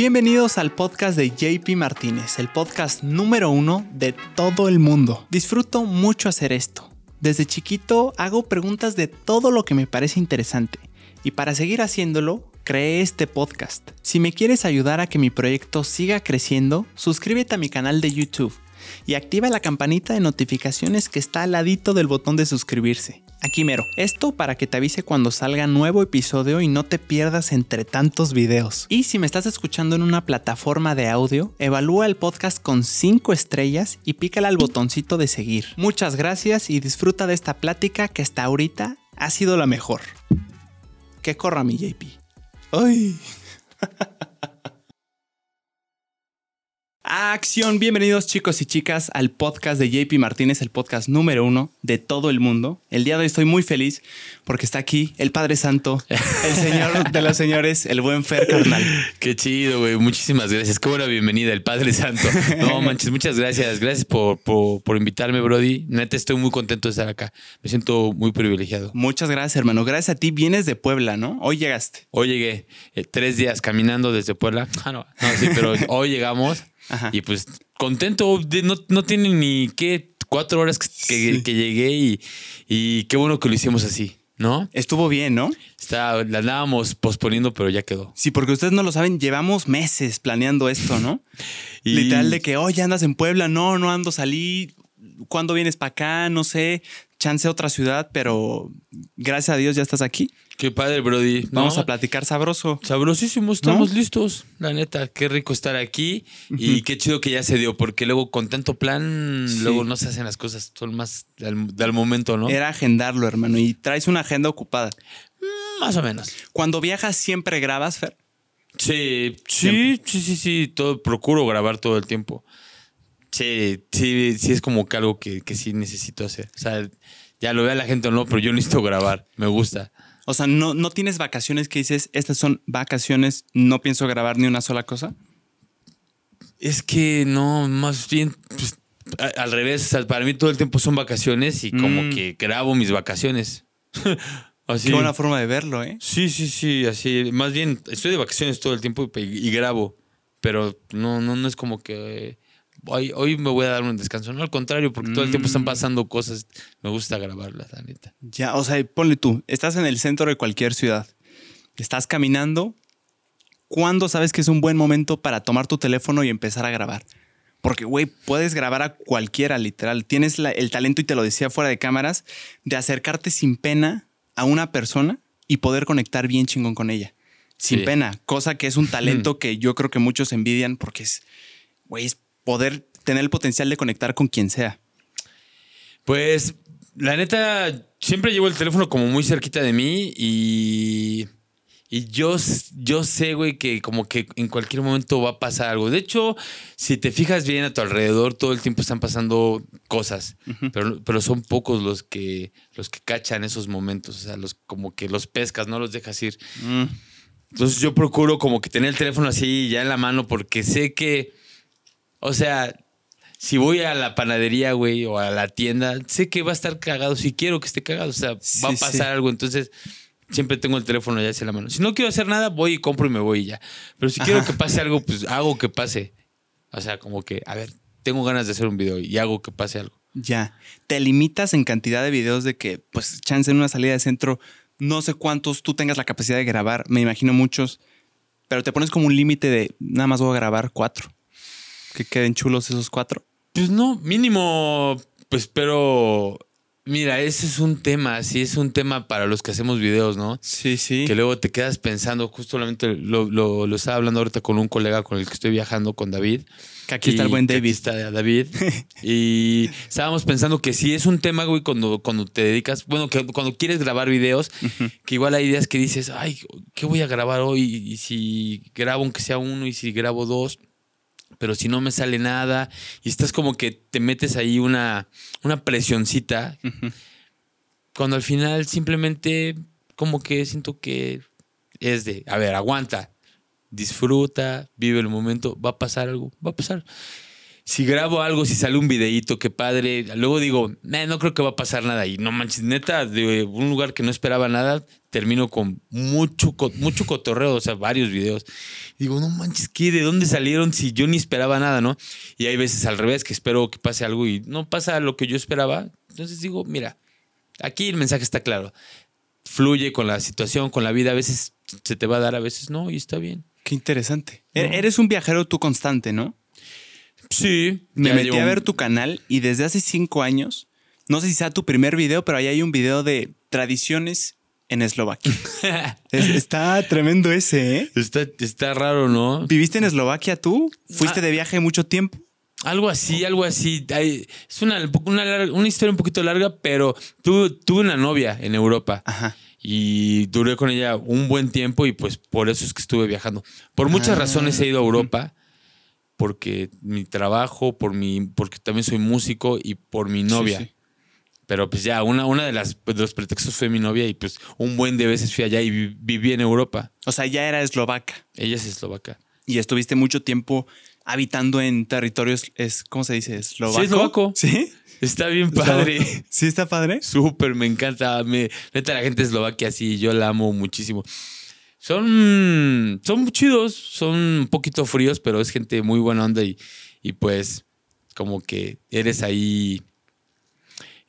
Bienvenidos al podcast de JP Martínez, el podcast número uno de todo el mundo. Disfruto mucho hacer esto. Desde chiquito hago preguntas de todo lo que me parece interesante y para seguir haciéndolo, creé este podcast. Si me quieres ayudar a que mi proyecto siga creciendo, suscríbete a mi canal de YouTube y activa la campanita de notificaciones que está al ladito del botón de suscribirse. Aquí mero. Esto para que te avise cuando salga nuevo episodio y no te pierdas entre tantos videos. Y si me estás escuchando en una plataforma de audio, evalúa el podcast con 5 estrellas y pícala al botoncito de seguir. Muchas gracias y disfruta de esta plática que hasta ahorita ha sido la mejor. Que corra mi JP. ¡Ay! Acción, bienvenidos chicos y chicas al podcast de JP Martínez, el podcast número uno de todo el mundo. El día de hoy estoy muy feliz porque está aquí el Padre Santo, el señor de los señores, el buen Fer Carnal. Qué chido, güey. Muchísimas gracias. Qué buena bienvenida, el Padre Santo. No manches, muchas gracias. Gracias por, por, por invitarme, Brody. Neta, estoy muy contento de estar acá. Me siento muy privilegiado. Muchas gracias, hermano. Gracias a ti. Vienes de Puebla, ¿no? Hoy llegaste. Hoy llegué eh, tres días caminando desde Puebla. Ah, no, no, sí, pero hoy llegamos. Ajá. Y pues contento, de- no, no tiene ni qué, cuatro horas que, que- que llegué y, y qué bueno que lo hicimos así, ¿no? Estuvo bien, ¿no? Está, la andábamos posponiendo, pero ya quedó. Sí, porque ustedes no lo saben, llevamos meses planeando esto, ¿no? Y- Literal de que, oye, andas en Puebla, no, no ando, salí, ¿cuándo vienes para acá? No sé, chance a otra ciudad, pero gracias a Dios ya estás aquí. Qué padre, Brody. Vamos a platicar sabroso. Sabrosísimo, estamos listos. La neta, qué rico estar aquí y qué chido que ya se dio, porque luego con tanto plan, Sí. luego no se hacen las cosas, son más del, del momento, ¿no? Era agendarlo, hermano, y traes una agenda ocupada. Más o menos. Cuando viajas, ¿siempre grabas, Fer? Sí, sí, sí, sí, sí, todo, procuro grabar todo el tiempo. Sí, sí, sí es como que algo que, que sí necesito hacer. O sea, ya lo vea la gente o no, pero yo necesito grabar, me gusta. O sea, ¿no, no tienes vacaciones que dices, estas son vacaciones, no pienso grabar ni una sola cosa? Es que no, más bien, pues, a- al revés, o sea, para mí todo el tiempo son vacaciones y como Mm. que grabo mis vacaciones. así. Qué buena forma de verlo, ¿eh? Sí, sí, sí, así. Más bien, estoy de vacaciones todo el tiempo y, y grabo, pero no, no, no es como que hoy, hoy me voy a dar un descanso. No, al contrario, porque todo el tiempo están Mm. pasando cosas. Me gusta grabarlas, la neta. Ya, o sea, ponle tú, estás en el centro de cualquier ciudad, estás caminando, ¿cuándo sabes que es un buen momento para tomar tu teléfono y empezar a grabar? Porque, güey, puedes grabar a cualquiera, literal. Tienes la- el talento, y te lo decía fuera de cámaras, de acercarte sin pena a una persona y poder conectar bien chingón con ella. Sin Sí. pena, cosa que es un talento que yo creo que muchos envidian porque es, güey, es poder tener el potencial de conectar con quien sea. Pues, la neta, siempre llevo el teléfono como muy cerquita de mí y. Y yo, yo sé, güey, que como que en cualquier momento va a pasar algo. De hecho, si te fijas bien a tu alrededor, todo el tiempo están pasando cosas. pero, pero son pocos los que, los que cachan esos momentos. O sea, los, como que los pescas, no los dejas ir. Mm. Entonces yo procuro como que tener el teléfono así ya en la mano porque sé que, o sea, si voy a la panadería, güey, o a la tienda, sé que va a estar cagado si quiero que esté cagado. O sea, Sí, va a pasar sí. algo. Entonces siempre tengo el teléfono ya hacia la mano. Si no quiero hacer nada, voy y compro y me voy y ya. Pero si quiero que pase algo, pues hago que pase. O sea, como que, a ver, tengo ganas de hacer un video y hago que pase algo. Ya. Te limitas en cantidad de videos de que, pues, chance en una salida de centro, no sé cuántos tú tengas la capacidad de grabar, me imagino muchos, pero te pones como un límite de nada más voy a grabar cuatro. Que queden chulos esos cuatro. Pues no, mínimo, pues pero mira, ese es un tema, sí es un tema para los que hacemos videos, ¿no? Sí, sí. Que luego te quedas pensando, justamente lo, lo, lo estaba hablando ahorita con un colega con el que estoy viajando, con David. Que aquí está el buen que aquí David. está David. y estábamos pensando que sí es un tema, güey, cuando, cuando te dedicas, bueno, que cuando quieres grabar videos, que igual hay ideas que dices, ay, ¿qué voy a grabar hoy? Y si grabo aunque sea uno y si grabo dos, pero si no me sale nada, y estás como que te metes ahí una, una presioncita, cuando al final simplemente como que siento que es de, a ver, aguanta, disfruta, vive el momento, va a pasar algo, va a pasar. Si grabo algo, si sale un videíto, qué padre. Luego digo, "Nah, no creo que va a pasar nada. Y no manches, neta, de un lugar que no esperaba nada, termino con mucho, mucho cotorreo, o sea, varios videos. Digo, no manches, ¿qué? ¿De dónde salieron si yo ni esperaba nada, no? Y hay veces al revés, que espero que pase algo y no pasa lo que yo esperaba. Entonces digo, mira, aquí el mensaje está claro. Fluye con la situación, con la vida. A veces se te va a dar, a veces no, y está bien. Qué interesante. E- No. Eres un viajero tú constante, ¿no? Sí. Me metí a ver tu canal y desde hace cinco años, no sé si sea tu primer video, pero ahí hay un video de tradiciones en Eslovaquia. Es- está tremendo ese, ¿eh? Está, está raro, ¿no? ¿Viviste en Eslovaquia tú? ¿Fuiste Ah. de viaje mucho tiempo? Algo así, algo así. Es una, una, larga- una historia un poquito larga, pero tuve, tuve una novia en Europa Ajá. y duré con ella un buen tiempo y pues por eso es que estuve viajando. Por muchas Ah. razones he ido a Europa, porque mi trabajo, por mi, porque también soy músico y por mi novia. Sí, sí. Pero pues ya, una, una de, las, de los pretextos fue mi novia y pues un buen de veces fui allá y vi- viví en Europa. O sea, ya era eslovaca Ella es eslovaca. y estuviste mucho tiempo habitando en territorios, es, ¿cómo se dice? ¿Eslovaco? Sí, eslovaco. ¿Sí? Está bien padre. ¿Sí está padre? Súper, me encanta. Me, neta, la gente Eslovaquia sí, yo la amo muchísimo. Son, son chidos, son un poquito fríos, pero es gente muy buena onda y, y pues como que eres ahí,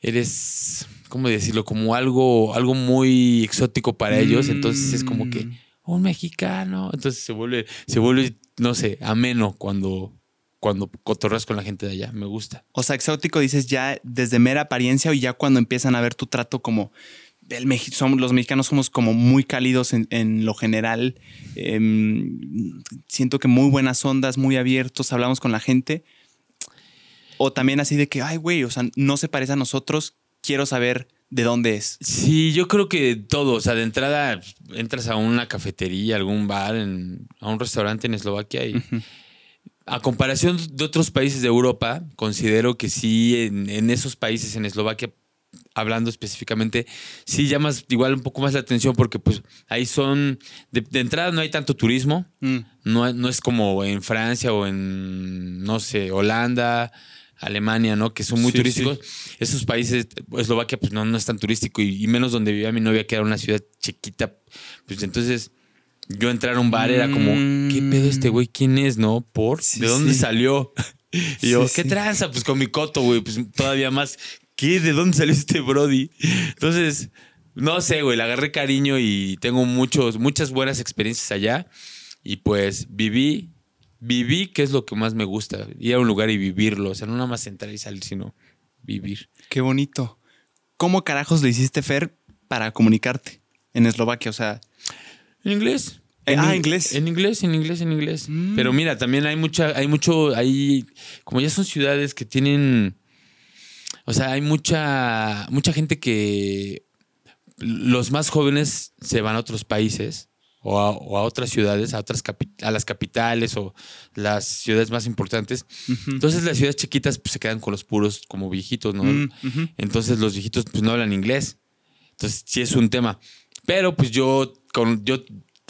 eres, ¿cómo decirlo? Como algo, algo muy exótico para ellos, entonces es como que Mm. un mexicano, entonces se vuelve, se vuelve, no sé, ameno cuando, cuando cotorras con la gente de allá, me gusta. O sea, exótico dices ya desde mera apariencia o ya cuando empiezan a ver tu trato como el Meji- somos, los mexicanos somos como muy cálidos en, en lo general. Em, siento que muy buenas ondas, muy abiertos, hablamos con la gente. O también así de que, ay, güey, o sea, no se parece a nosotros, quiero saber de dónde es. Sí, yo creo que todo. O sea, de entrada entras a una cafetería, algún bar, en- a un restaurante en Eslovaquia y a comparación de otros países de Europa, considero que sí, en, en esos países, en Eslovaquia, hablando específicamente, sí llamas igual un poco más la atención porque pues ahí son, de, de entrada no hay tanto turismo, Mm, no, no es como en Francia o en, no sé, Holanda, Alemania, ¿no? Que son muy Sí, turísticos. Esos países, Eslovaquia, pues no, no es tan turístico y, y menos donde vivía mi novia, que era una ciudad chiquita. Pues entonces yo entrar a un bar era como, ¿qué pedo este güey? ¿Quién es, no? ¿Por? Sí, ¿De dónde salió? Y yo, ¿qué tranza? Pues con mi coto, güey, pues todavía más. ¿Qué? ¿De dónde salió este Brody? Entonces, no sé, güey, le agarré cariño y tengo muchos, muchas buenas experiencias allá. Y pues viví, viví, que es lo que más me gusta, ir a un lugar y vivirlo. O sea, no nada más entrar y salir, sino vivir. qué bonito. ¿Cómo carajos le hiciste, Fer, para comunicarte en Eslovaquia? O sea, En inglés. Eh, En ah, in- inglés. En inglés, en inglés, en inglés. Mm. Pero mira, también hay mucha, hay mucho, hay, como ya son ciudades que tienen, o sea, hay mucha, mucha gente que los más jóvenes se van a otros países o a, o a otras ciudades, a otras a las capitales o las ciudades más importantes. Entonces las ciudades chiquitas pues, se quedan con los puros como viejitos, ¿no? Mm. Entonces los viejitos pues no hablan inglés. Entonces sí es un tema. Pero pues yo con yo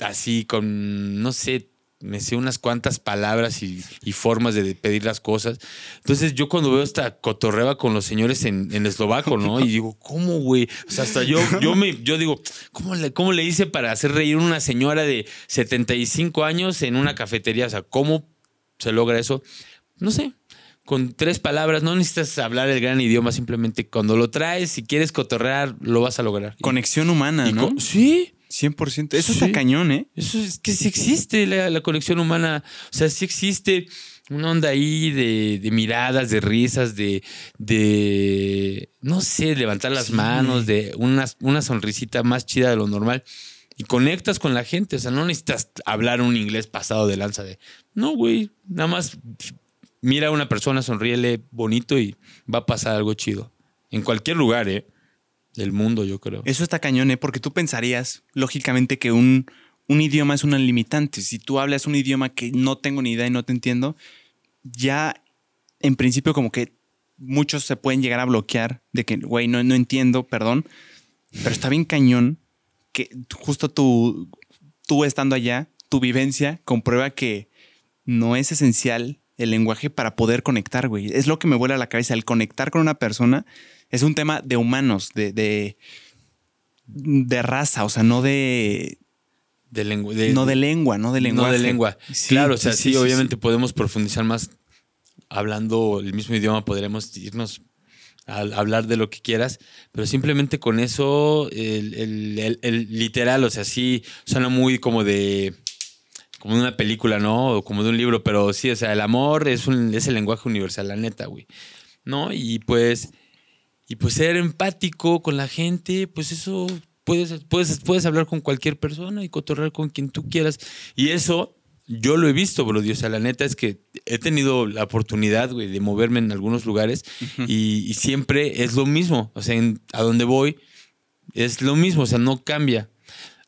así con no sé, me sé unas cuantas palabras y, y formas de pedir las cosas. Entonces yo cuando veo esta cotorreba con los señores en, en eslovaco, ¿no? Y digo, ¿cómo, güey? O sea, hasta yo, yo me, yo digo, ¿cómo le, ¿cómo le hice para hacer reír a una señora de 75 años en una cafetería? O sea, ¿cómo se logra eso? No sé. Con tres palabras, no necesitas hablar el gran idioma, simplemente cuando lo traes, si quieres cotorrear, lo vas a lograr. Conexión humana, y ¿no? sí, 100%. Eso Sí. está cañón, ¿eh? eso es que sí existe la, la conexión humana. O sea, sí existe una onda ahí de, de miradas, de risas, de, de, no sé, levantar las Sí. manos, de una, una sonrisita más chida de lo normal. Y conectas con la gente. O sea, no necesitas hablar un inglés pasado de lanza de, no, güey, nada más mira a una persona, sonríele bonito y va a pasar algo chido. En cualquier lugar, ¿eh? Del mundo, yo creo. Eso está cañón, ¿eh? Porque tú pensarías, lógicamente, que un, un idioma es una limitante. Si tú hablas un idioma que no tengo ni idea y no te entiendo, ya en principio como que muchos se pueden llegar a bloquear de que, güey, no, no entiendo, perdón. Pero está bien cañón que justo tú, tú estando allá, tu vivencia comprueba que no es esencial el lenguaje para poder conectar, güey. Es lo que me vuela a la cabeza. El conectar con una persona es un tema de humanos, de, de, de raza, o sea, no de de lengua. no de lengua, no de lengua. No de lengua. claro, o sea, sí, obviamente podemos profundizar más hablando el mismo idioma, podremos irnos a, hablar de lo que quieras, pero simplemente con eso, el, literal, o sea, sí suena muy como de como de una película, ¿no? O como de un libro, pero sí, o sea, el amor es, un, es el lenguaje universal, la neta, güey. ¿No? Y pues, y pues ser empático con la gente, pues eso puedes, puedes, puedes hablar con cualquier persona y cotorrear con quien tú quieras. Y eso yo lo he visto, bro. O sea, la neta es que he tenido la oportunidad, güey, de moverme en algunos lugares y, siempre es lo mismo. O sea, a donde voy es lo mismo, o sea, no cambia.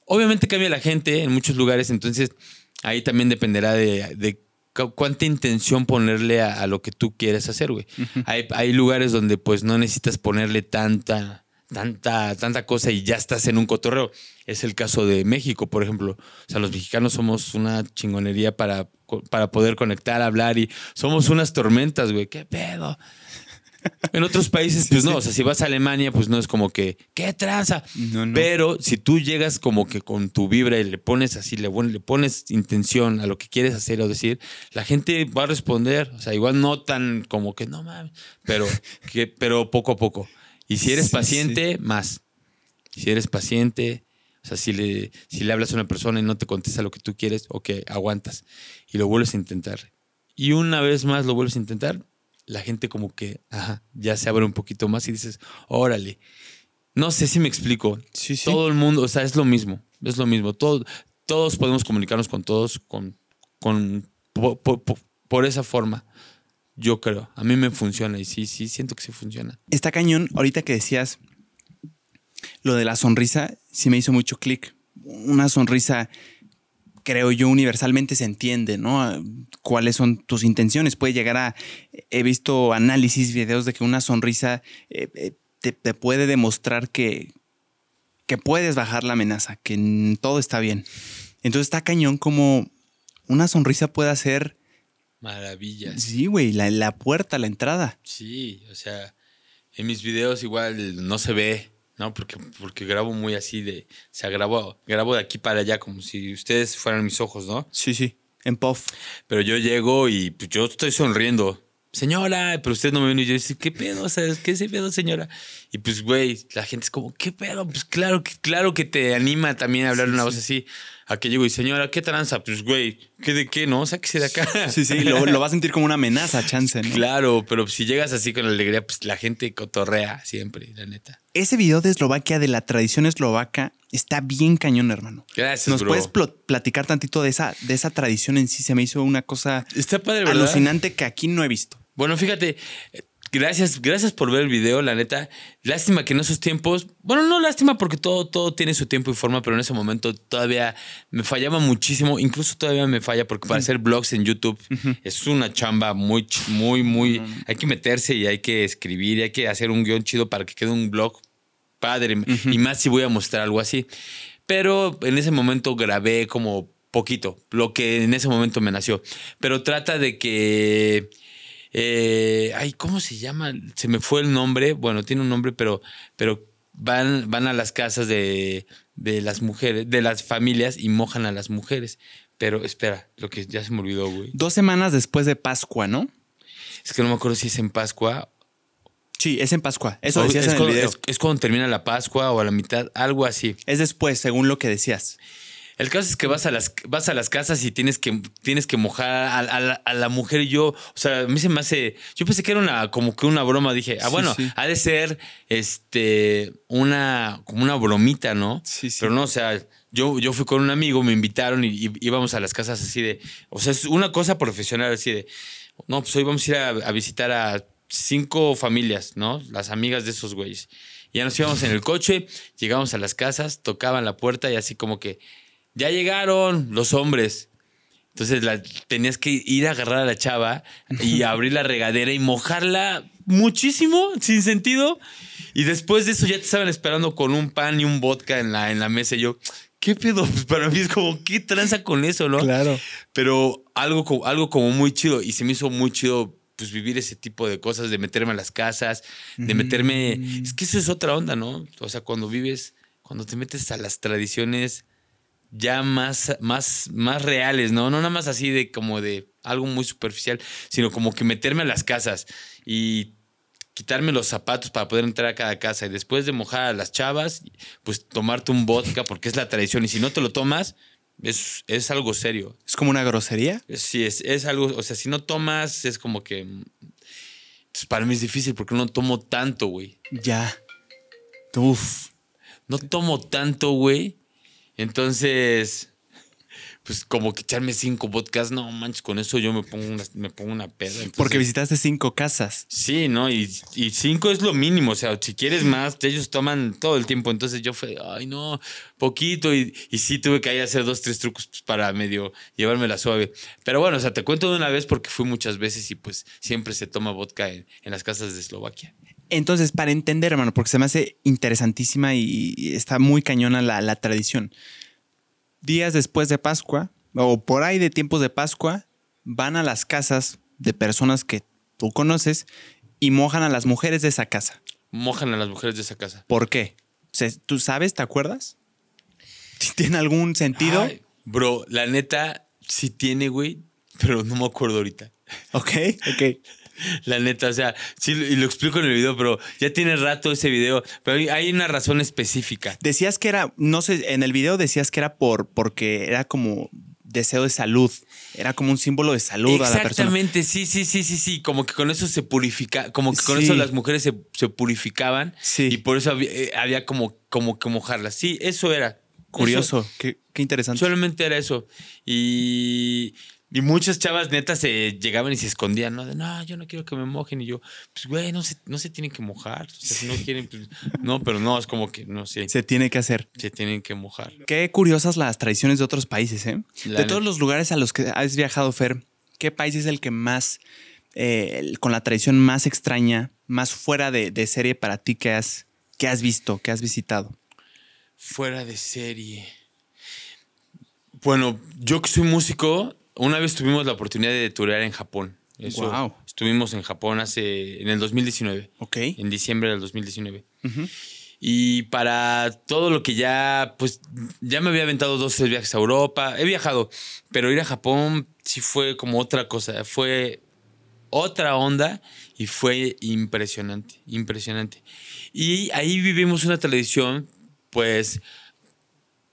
Obviamente cambia la gente en muchos lugares, entonces ahí también dependerá de, cuánta intención ponerle a, lo que tú quieres hacer, güey. hay, hay lugares donde pues no necesitas ponerle tanta tanta, tanta cosa y ya estás en un cotorreo. Es el caso de México, por ejemplo. O sea, los mexicanos somos una chingonería para, para poder conectar, hablar y somos unas tormentas, güey. ¿Qué pedo? En otros países, pues no, o sea, si vas a Alemania, pues no es como que, ¿qué traza? Pero si tú llegas como que con tu vibra y le pones así, le, le pones intención a lo que quieres hacer o decir, la gente va a responder. O sea, igual no tan como que no mames, pero, que, pero poco a poco. Y si eres paciente, más. Si eres paciente, o sea, si le, si le hablas a una persona y no te contesta lo que tú quieres, ok, aguantas y lo vuelves a intentar. Y una vez más lo vuelves a intentar, la gente como que, ajá, ya se abre un poquito más y dices, órale. No sé si me explico. Sí, sí. Todo el mundo, o sea, es lo mismo, es lo mismo. Todo, todos podemos comunicarnos con todos con, con, por esa forma. Yo creo. A mí me funciona y sí, sí, siento que sí funciona. Está cañón. Ahorita que decías lo de la sonrisa, sí me hizo mucho clic. Una sonrisa, creo yo, universalmente se entiende, ¿no? ¿Cuáles son tus intenciones? Puede llegar a. He visto análisis, videos de que una sonrisa eh, eh, te, te, puede demostrar que, que puedes bajar la amenaza, que todo está bien. Entonces está cañón como una sonrisa puede hacer maravillas. Sí, güey, la, la puerta, la entrada. Sí, o sea, en mis videos igual no se ve, ¿no? Porque, porque grabo muy así de, o sea, grabo, grabo de aquí para allá como si ustedes fueran mis ojos, ¿no? Sí, sí, en puff. Pero yo llego y pues, yo estoy sonriendo. Señora, pero usted no me viene y yo dice, ¿qué pedo? ¿Sabes qué ese pedo, señora? Y pues, güey, la gente es como, ¿qué pedo? Pues claro que, claro que te anima también a hablar una voz así. A que llego y, señora, ¿qué tranza? Pues, güey, ¿qué de qué, no? Sáquese de acá. Sí, sí, lo, lo va a sentir como una amenaza, chance, ¿no? Claro, pero si llegas así con alegría, pues la gente cotorrea siempre, la neta. Ese video de Eslovaquia, de la tradición eslovaca, está bien cañón, hermano. Gracias, ¿Nos puedes platicar tantito de esa, de esa tradición en sí? Se me hizo una cosa está padre, alucinante que aquí no he visto. Bueno, fíjate, Gracias, gracias por ver el video, la neta. Lástima que en esos tiempos, bueno, no lástima porque todo, todo tiene su tiempo y forma, pero en ese momento todavía me fallaba muchísimo. Incluso todavía me falla porque para hacer blogs en YouTube es una chamba muy, muy, muy. Hay que meterse y hay que escribir y hay que hacer un guion chido para que quede un blog padre. Y más si voy a mostrar algo así. Pero en ese momento grabé como poquito, lo que en ese momento me nació. Pero trata de que eh, ay, ¿cómo se llama? Se me fue el nombre. Bueno, tiene un nombre, pero, pero van, van a las casas de, de las mujeres, de las familias y mojan a las mujeres. Pero espera, lo que ya se me olvidó, güey. Dos semanas después de Pascua, ¿no? Es que no me acuerdo si es en Pascua. Sí, es en Pascua. Eso decías es en el video. es, cuando termina la Pascua o a la mitad, algo así. Es después, según lo que decías. El caso es que vas a las, vas a las casas y tienes que, tienes que mojar a, la, mujer y yo, o sea, a mí se me hace, yo pensé que era una, como que una broma, dije, ah, bueno, ha de ser, este, una, como una bromita, ¿no? Sí, sí. Pero no, o sea, yo, yo fui con un amigo, me invitaron y, íbamos a las casas así de, o sea, es una cosa profesional así de, no, pues hoy vamos a ir a, visitar a cinco familias, ¿no? Las amigas de esos güeyes. ya nos íbamos en el coche, llegamos a las casas, tocaban la puerta y así como que ya llegaron los hombres. Entonces la, tenías que ir a agarrar a la chava y abrir la regadera y mojarla muchísimo, sin sentido. Y después de eso ya te estaban esperando con un pan y un vodka en la, en la mesa. Y yo, ¿qué pedo? Pues para mí es como, ¿qué tranza con eso, no? Claro. Pero algo, algo como muy chido y se me hizo muy chido pues vivir ese tipo de cosas, de meterme a las casas, de meterme... Mm. Es que eso es otra onda, ¿no? O sea, cuando vives, cuando te metes a las tradiciones ya más, más, más reales, ¿no? No nada más así de como de algo muy superficial, sino como que meterme a las casas y quitarme los zapatos para poder entrar a cada casa y después de mojar a las chavas, pues tomarte un vodka porque es la tradición y si no te lo tomas, es, es algo serio. ¿Es como una grosería? Sí, es, es algo, o sea, si no tomas, es como que... pues, para mí es difícil porque no tomo tanto, güey. Ya. Uf. No tomo tanto, güey. Entonces, pues como que echarme cinco vodkas, no manches, con eso yo me pongo una, me pongo una peda. Entonces- Porque visitaste cinco casas. Sí, ¿no? Y, y cinco es lo mínimo. O sea, si quieres más, ellos toman todo el tiempo. Entonces yo fue, ay, no, poquito. Y, y sí tuve que ahí hacer dos, tres trucos pues, para medio llevármela suave. Pero bueno, o sea, te cuento de una vez porque fui muchas veces y pues siempre se toma vodka en, en las casas de Eslovaquia. Entonces, para entender, hermano, porque se me hace interesantísima y y está muy cañona la, la tradición. Días después de Pascua, o por ahí de tiempos de Pascua, van a las casas de personas que tú conoces y mojan a las mujeres de esa casa. Mojan a las mujeres de esa casa. ¿Por qué? ¿Tú sabes? ¿Te acuerdas? ¿Tiene algún sentido? Ay, bro, la neta sí tiene, güey, pero no me acuerdo ahorita. Ok, ok. La neta, o sea, sí, y lo explico en el video, pero ya tiene rato ese video. Pero hay- una razón específica. Decías que era, no sé, en el video decías que era por porque era como deseo de salud. Era como un símbolo de salud a la persona. Exactamente, sí, sí, sí, sí, sí. Como que con eso se purifica, como que con Sí. eso las mujeres se, se purificaban Sí. y por eso había, eh, había como, como que mojarlas. Sí, eso era. Curioso, qué, qué interesante. solamente era eso. Y, y muchas chavas netas se llegaban y se escondían, ¿no? De, no, yo no quiero que me mojen. Y yo, pues, güey, no se, no se tienen que mojar. O sea, si no quieren, pues, no, pero no, es como que, no sé, se, Se tiene que hacer. tienen que mojar. Qué curiosas las tradiciones de otros países, ¿eh? La de todos los lugares a los que has viajado, Fer, ¿qué país es el que más, eh, con la tradición más extraña, más fuera de, de serie para ti que has, que has visto, que has visitado? Fuera de serie. Bueno, yo que soy músico, una vez tuvimos la oportunidad de turear en Japón. Eso, Guau. Estuvimos en Japón hace, en el 2019, Ok. en diciembre del 2019. Ujú. Y para todo lo que ya, pues ya me había aventado dos tres viajes a Europa, he viajado, pero ir a Japón sí fue como otra cosa, fue otra onda y fue impresionante, impresionante. Y ahí vivimos una tradición, pues,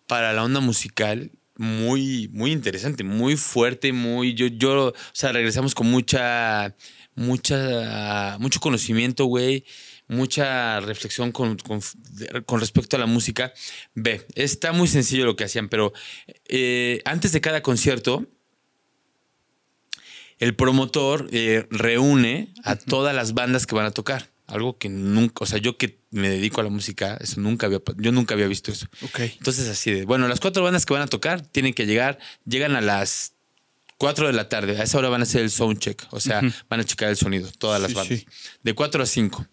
para la onda musical muy, muy interesante, muy fuerte, muy, yo, yo, o sea, regresamos con mucha, mucha, mucho conocimiento, güey, mucha reflexión con, con, con respecto a la música. Ve, está muy sencillo lo que hacían, pero eh, antes de cada concierto, el promotor eh, reúne a todas las bandas que van a tocar. Algo que nunca, o sea, yo que me dedico a la música, eso nunca había, yo nunca había visto eso. Ok. Entonces así de, bueno, las cuatro bandas que van a tocar tienen que llegar, llegan a las 4 de la tarde, a esa hora van a hacer el sound check, o sea, van a checar el sonido, todas las Sí, bandas. sí. De 4 a 5.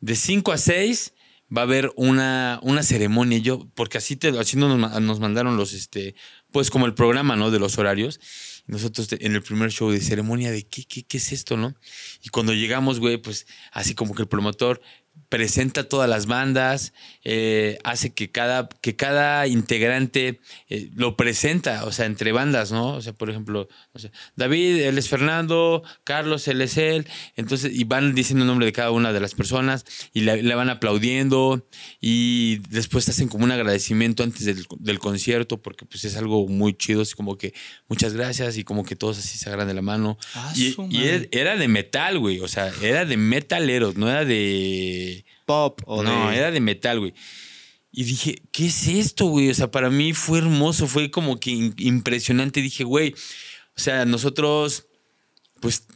De 5 a 6 va a haber una, una ceremonia, yo, porque así, te, así nos, nos mandaron los, este, pues como el programa, ¿no? De los horarios. Nosotros en el primer show de ceremonia de qué, qué, qué es esto, ¿no? Y cuando llegamos, güey, pues así como que el promotor presenta todas las bandas, eh, hace que cada, que cada integrante eh, lo presenta, o sea, entre bandas, ¿no? O sea, por ejemplo, David, él es Fernando, Carlos, él es él, entonces, y van diciendo el nombre de cada una de las personas y le, van aplaudiendo y después hacen como un agradecimiento antes del, del concierto porque pues es algo muy chido, es como que muchas gracias y como que todos así se agarran de la mano. Ah, y era de metal, güey, o sea, era de metaleros, no era de... Pop o no, de- era de metal, güey. Y dije, ¿qué es esto, güey? O sea, para mí fue hermoso, fue como que in- impresionante. Dije, güey, o sea, nosotros, pues,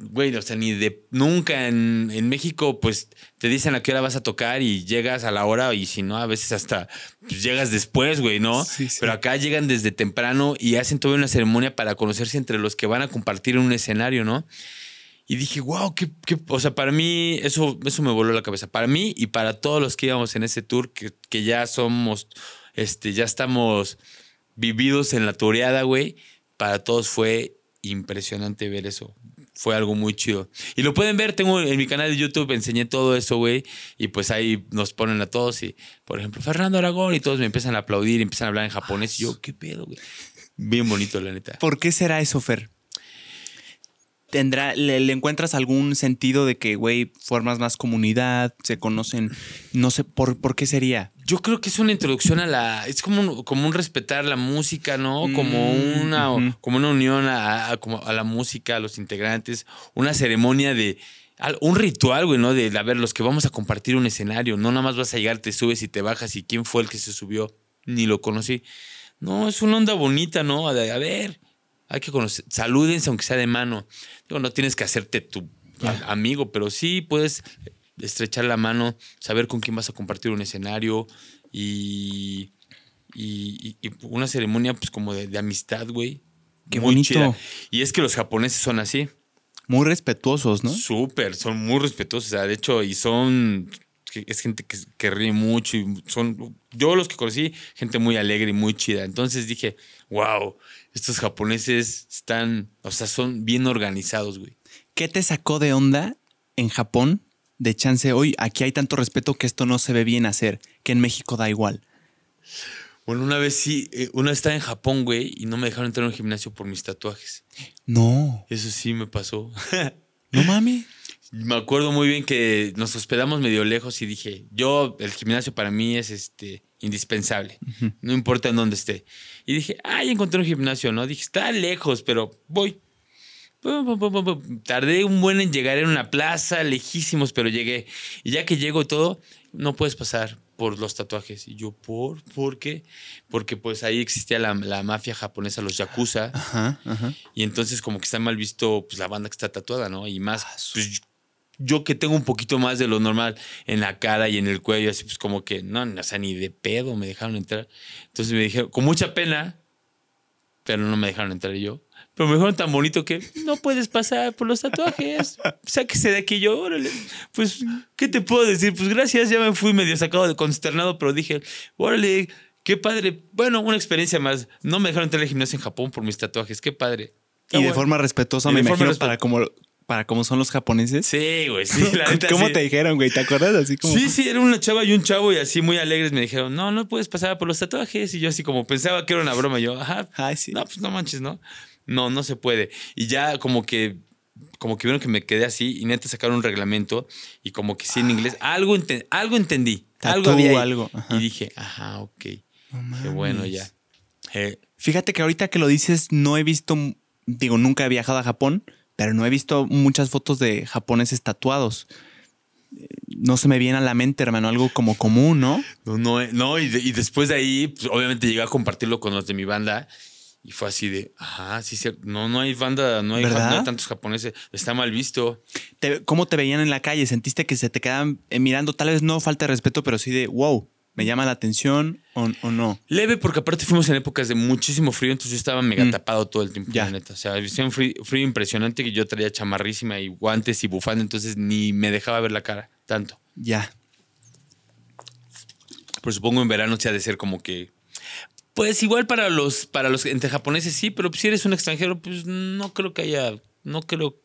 güey, o sea, ni de nunca en, en México, pues, te dicen a qué hora vas a tocar y llegas a la hora y si no, a veces hasta pues, llegas después, güey, ¿no? Sí, sí. Pero acá llegan desde temprano y hacen toda una ceremonia para conocerse entre los que van a compartir un escenario, ¿no? Y dije, wow, qué, qué- o sea, para mí eso, eso me voló la cabeza. Para mí y para todos los que íbamos en ese tour, que, que ya somos este, ya estamos vividos en la toreada, güey. Para todos fue impresionante ver eso. Fue algo muy chido. Y lo pueden ver, tengo en mi canal de YouTube, enseñé todo eso, güey. Y pues ahí nos ponen a todos y, por ejemplo, Fernando Aragón y todos me empiezan a aplaudir, empiezan a hablar en japonés. Y yo, ¿qué pedo, güey? Bien bonito, la neta. ¿Por qué será eso, Fer? Tendrá, le, encuentras algún sentido de que, güey, formas más comunidad, se conocen, no sé, ¿por, ¿por qué sería? Yo creo que es una introducción a la, es como un, como un respetar la música, ¿no? Como mm, una, como una unión a, como a la música, a los integrantes, una ceremonia de, un ritual, güey, ¿no? De, a ver, los que vamos a compartir un escenario, no nada más vas a llegar, te subes y te bajas y quién fue el que se subió, ni lo conocí. No, es una onda bonita, ¿no? a ver, hay que conocer, salúdense aunque sea de mano. Digo, no tienes que hacerte tu amigo, pero sí puedes estrechar la mano, saber con quién vas a compartir un escenario y, y, una ceremonia pues como de, amistad, güey. Qué bonito. Y es que los japoneses son así. Muy respetuosos, ¿no? Súper, son muy respetuosos. O sea, de hecho, y son es gente que, que, ríe mucho y son, yo los que conocí, gente muy alegre y muy chida. Entonces dije, wow, estos japoneses están, o sea, son bien organizados, güey. ¿Qué te sacó de onda en Japón de chance hoy? Aquí hay tanto respeto que esto no se ve bien hacer, que en México da igual. Bueno, una vez sí, eh, una vez estaba en Japón, güey, y no me dejaron entrar en un gimnasio por mis tatuajes. No. Eso sí me pasó. no mami. Me acuerdo muy bien que nos hospedamos medio lejos y dije, yo, el gimnasio para mí es este indispensable, no importa en dónde esté. Y dije, ay, encontré un gimnasio, ¿no? Dije, está lejos, pero voy. Tardé un buen en llegar en una plaza, lejísimos, pero llegué. Y ya que llego todo, no puedes pasar por los tatuajes. Y yo, ¿por? ¿Por qué? Porque pues ahí existía la, mafia japonesa, los yakuza. Y entonces como que está mal visto pues, la banda que está tatuada, ¿no? Y más, ah, pues, yo que tengo un poquito más de lo normal en la cara y en el cuello, así pues como que no, o sea, ni de pedo me dejaron entrar. Entonces me dijeron, con mucha pena, pero no me dejaron entrar yo. Pero me dijeron tan bonito que no puedes pasar por los tatuajes. Sáquese de aquí yo, órale. Pues, ¿qué te puedo decir? Pues gracias, ya me fui medio sacado de consternado, pero dije, órale, qué padre. Bueno, una experiencia más. No me dejaron entrar al gimnasio en Japón por mis tatuajes, qué padre. y de forma respetuosa, me imagino, para como para cómo son los japoneses. Sí, güey, sí. La ¿Cómo te dijeron, güey? ¿Te acuerdas? Así como. Sí, sí, era una chava y un chavo y así muy alegres me dijeron, no, no puedes pasar por los tatuajes. Y yo así como pensaba que era una broma. yo, ajá. Ay, sí. No, pues no manches, ¿no? No, no se puede. Y ya como que como que vieron que me quedé así y neta sacaron un reglamento y como que sí en inglés algo, algo entendí. algo había algo. Y dije, ajá, ok. Qué bueno ya. Eh, Fíjate que ahorita que lo dices, no he visto, digo, nunca he viajado a Japón, pero no he visto muchas fotos de japoneses tatuados. No se me viene a la mente, hermano, algo como común, ¿no? No, no, no y, después de ahí, pues, obviamente llegué a compartirlo con los de mi banda y fue así de, ajá, sí, no, no hay banda, no hay, tantos japoneses, está mal visto. ¿Cómo te veían en la calle? ¿Sentiste que se te quedaban eh, mirando? Tal vez no falta de respeto, pero sí de, wow, ¿Me llama la atención o, no? Leve, porque aparte fuimos en épocas de muchísimo frío, entonces yo estaba mega mm. tapado todo el tiempo, ya. neta. O sea, había un frío, impresionante que yo traía chamarrísima y guantes y bufanda, entonces ni me dejaba ver la cara tanto. Ya. Pero supongo en verano se ha de ser como que. Pues igual para los, para los entre japoneses sí, pero si eres un extranjero, pues no creo que haya. No creo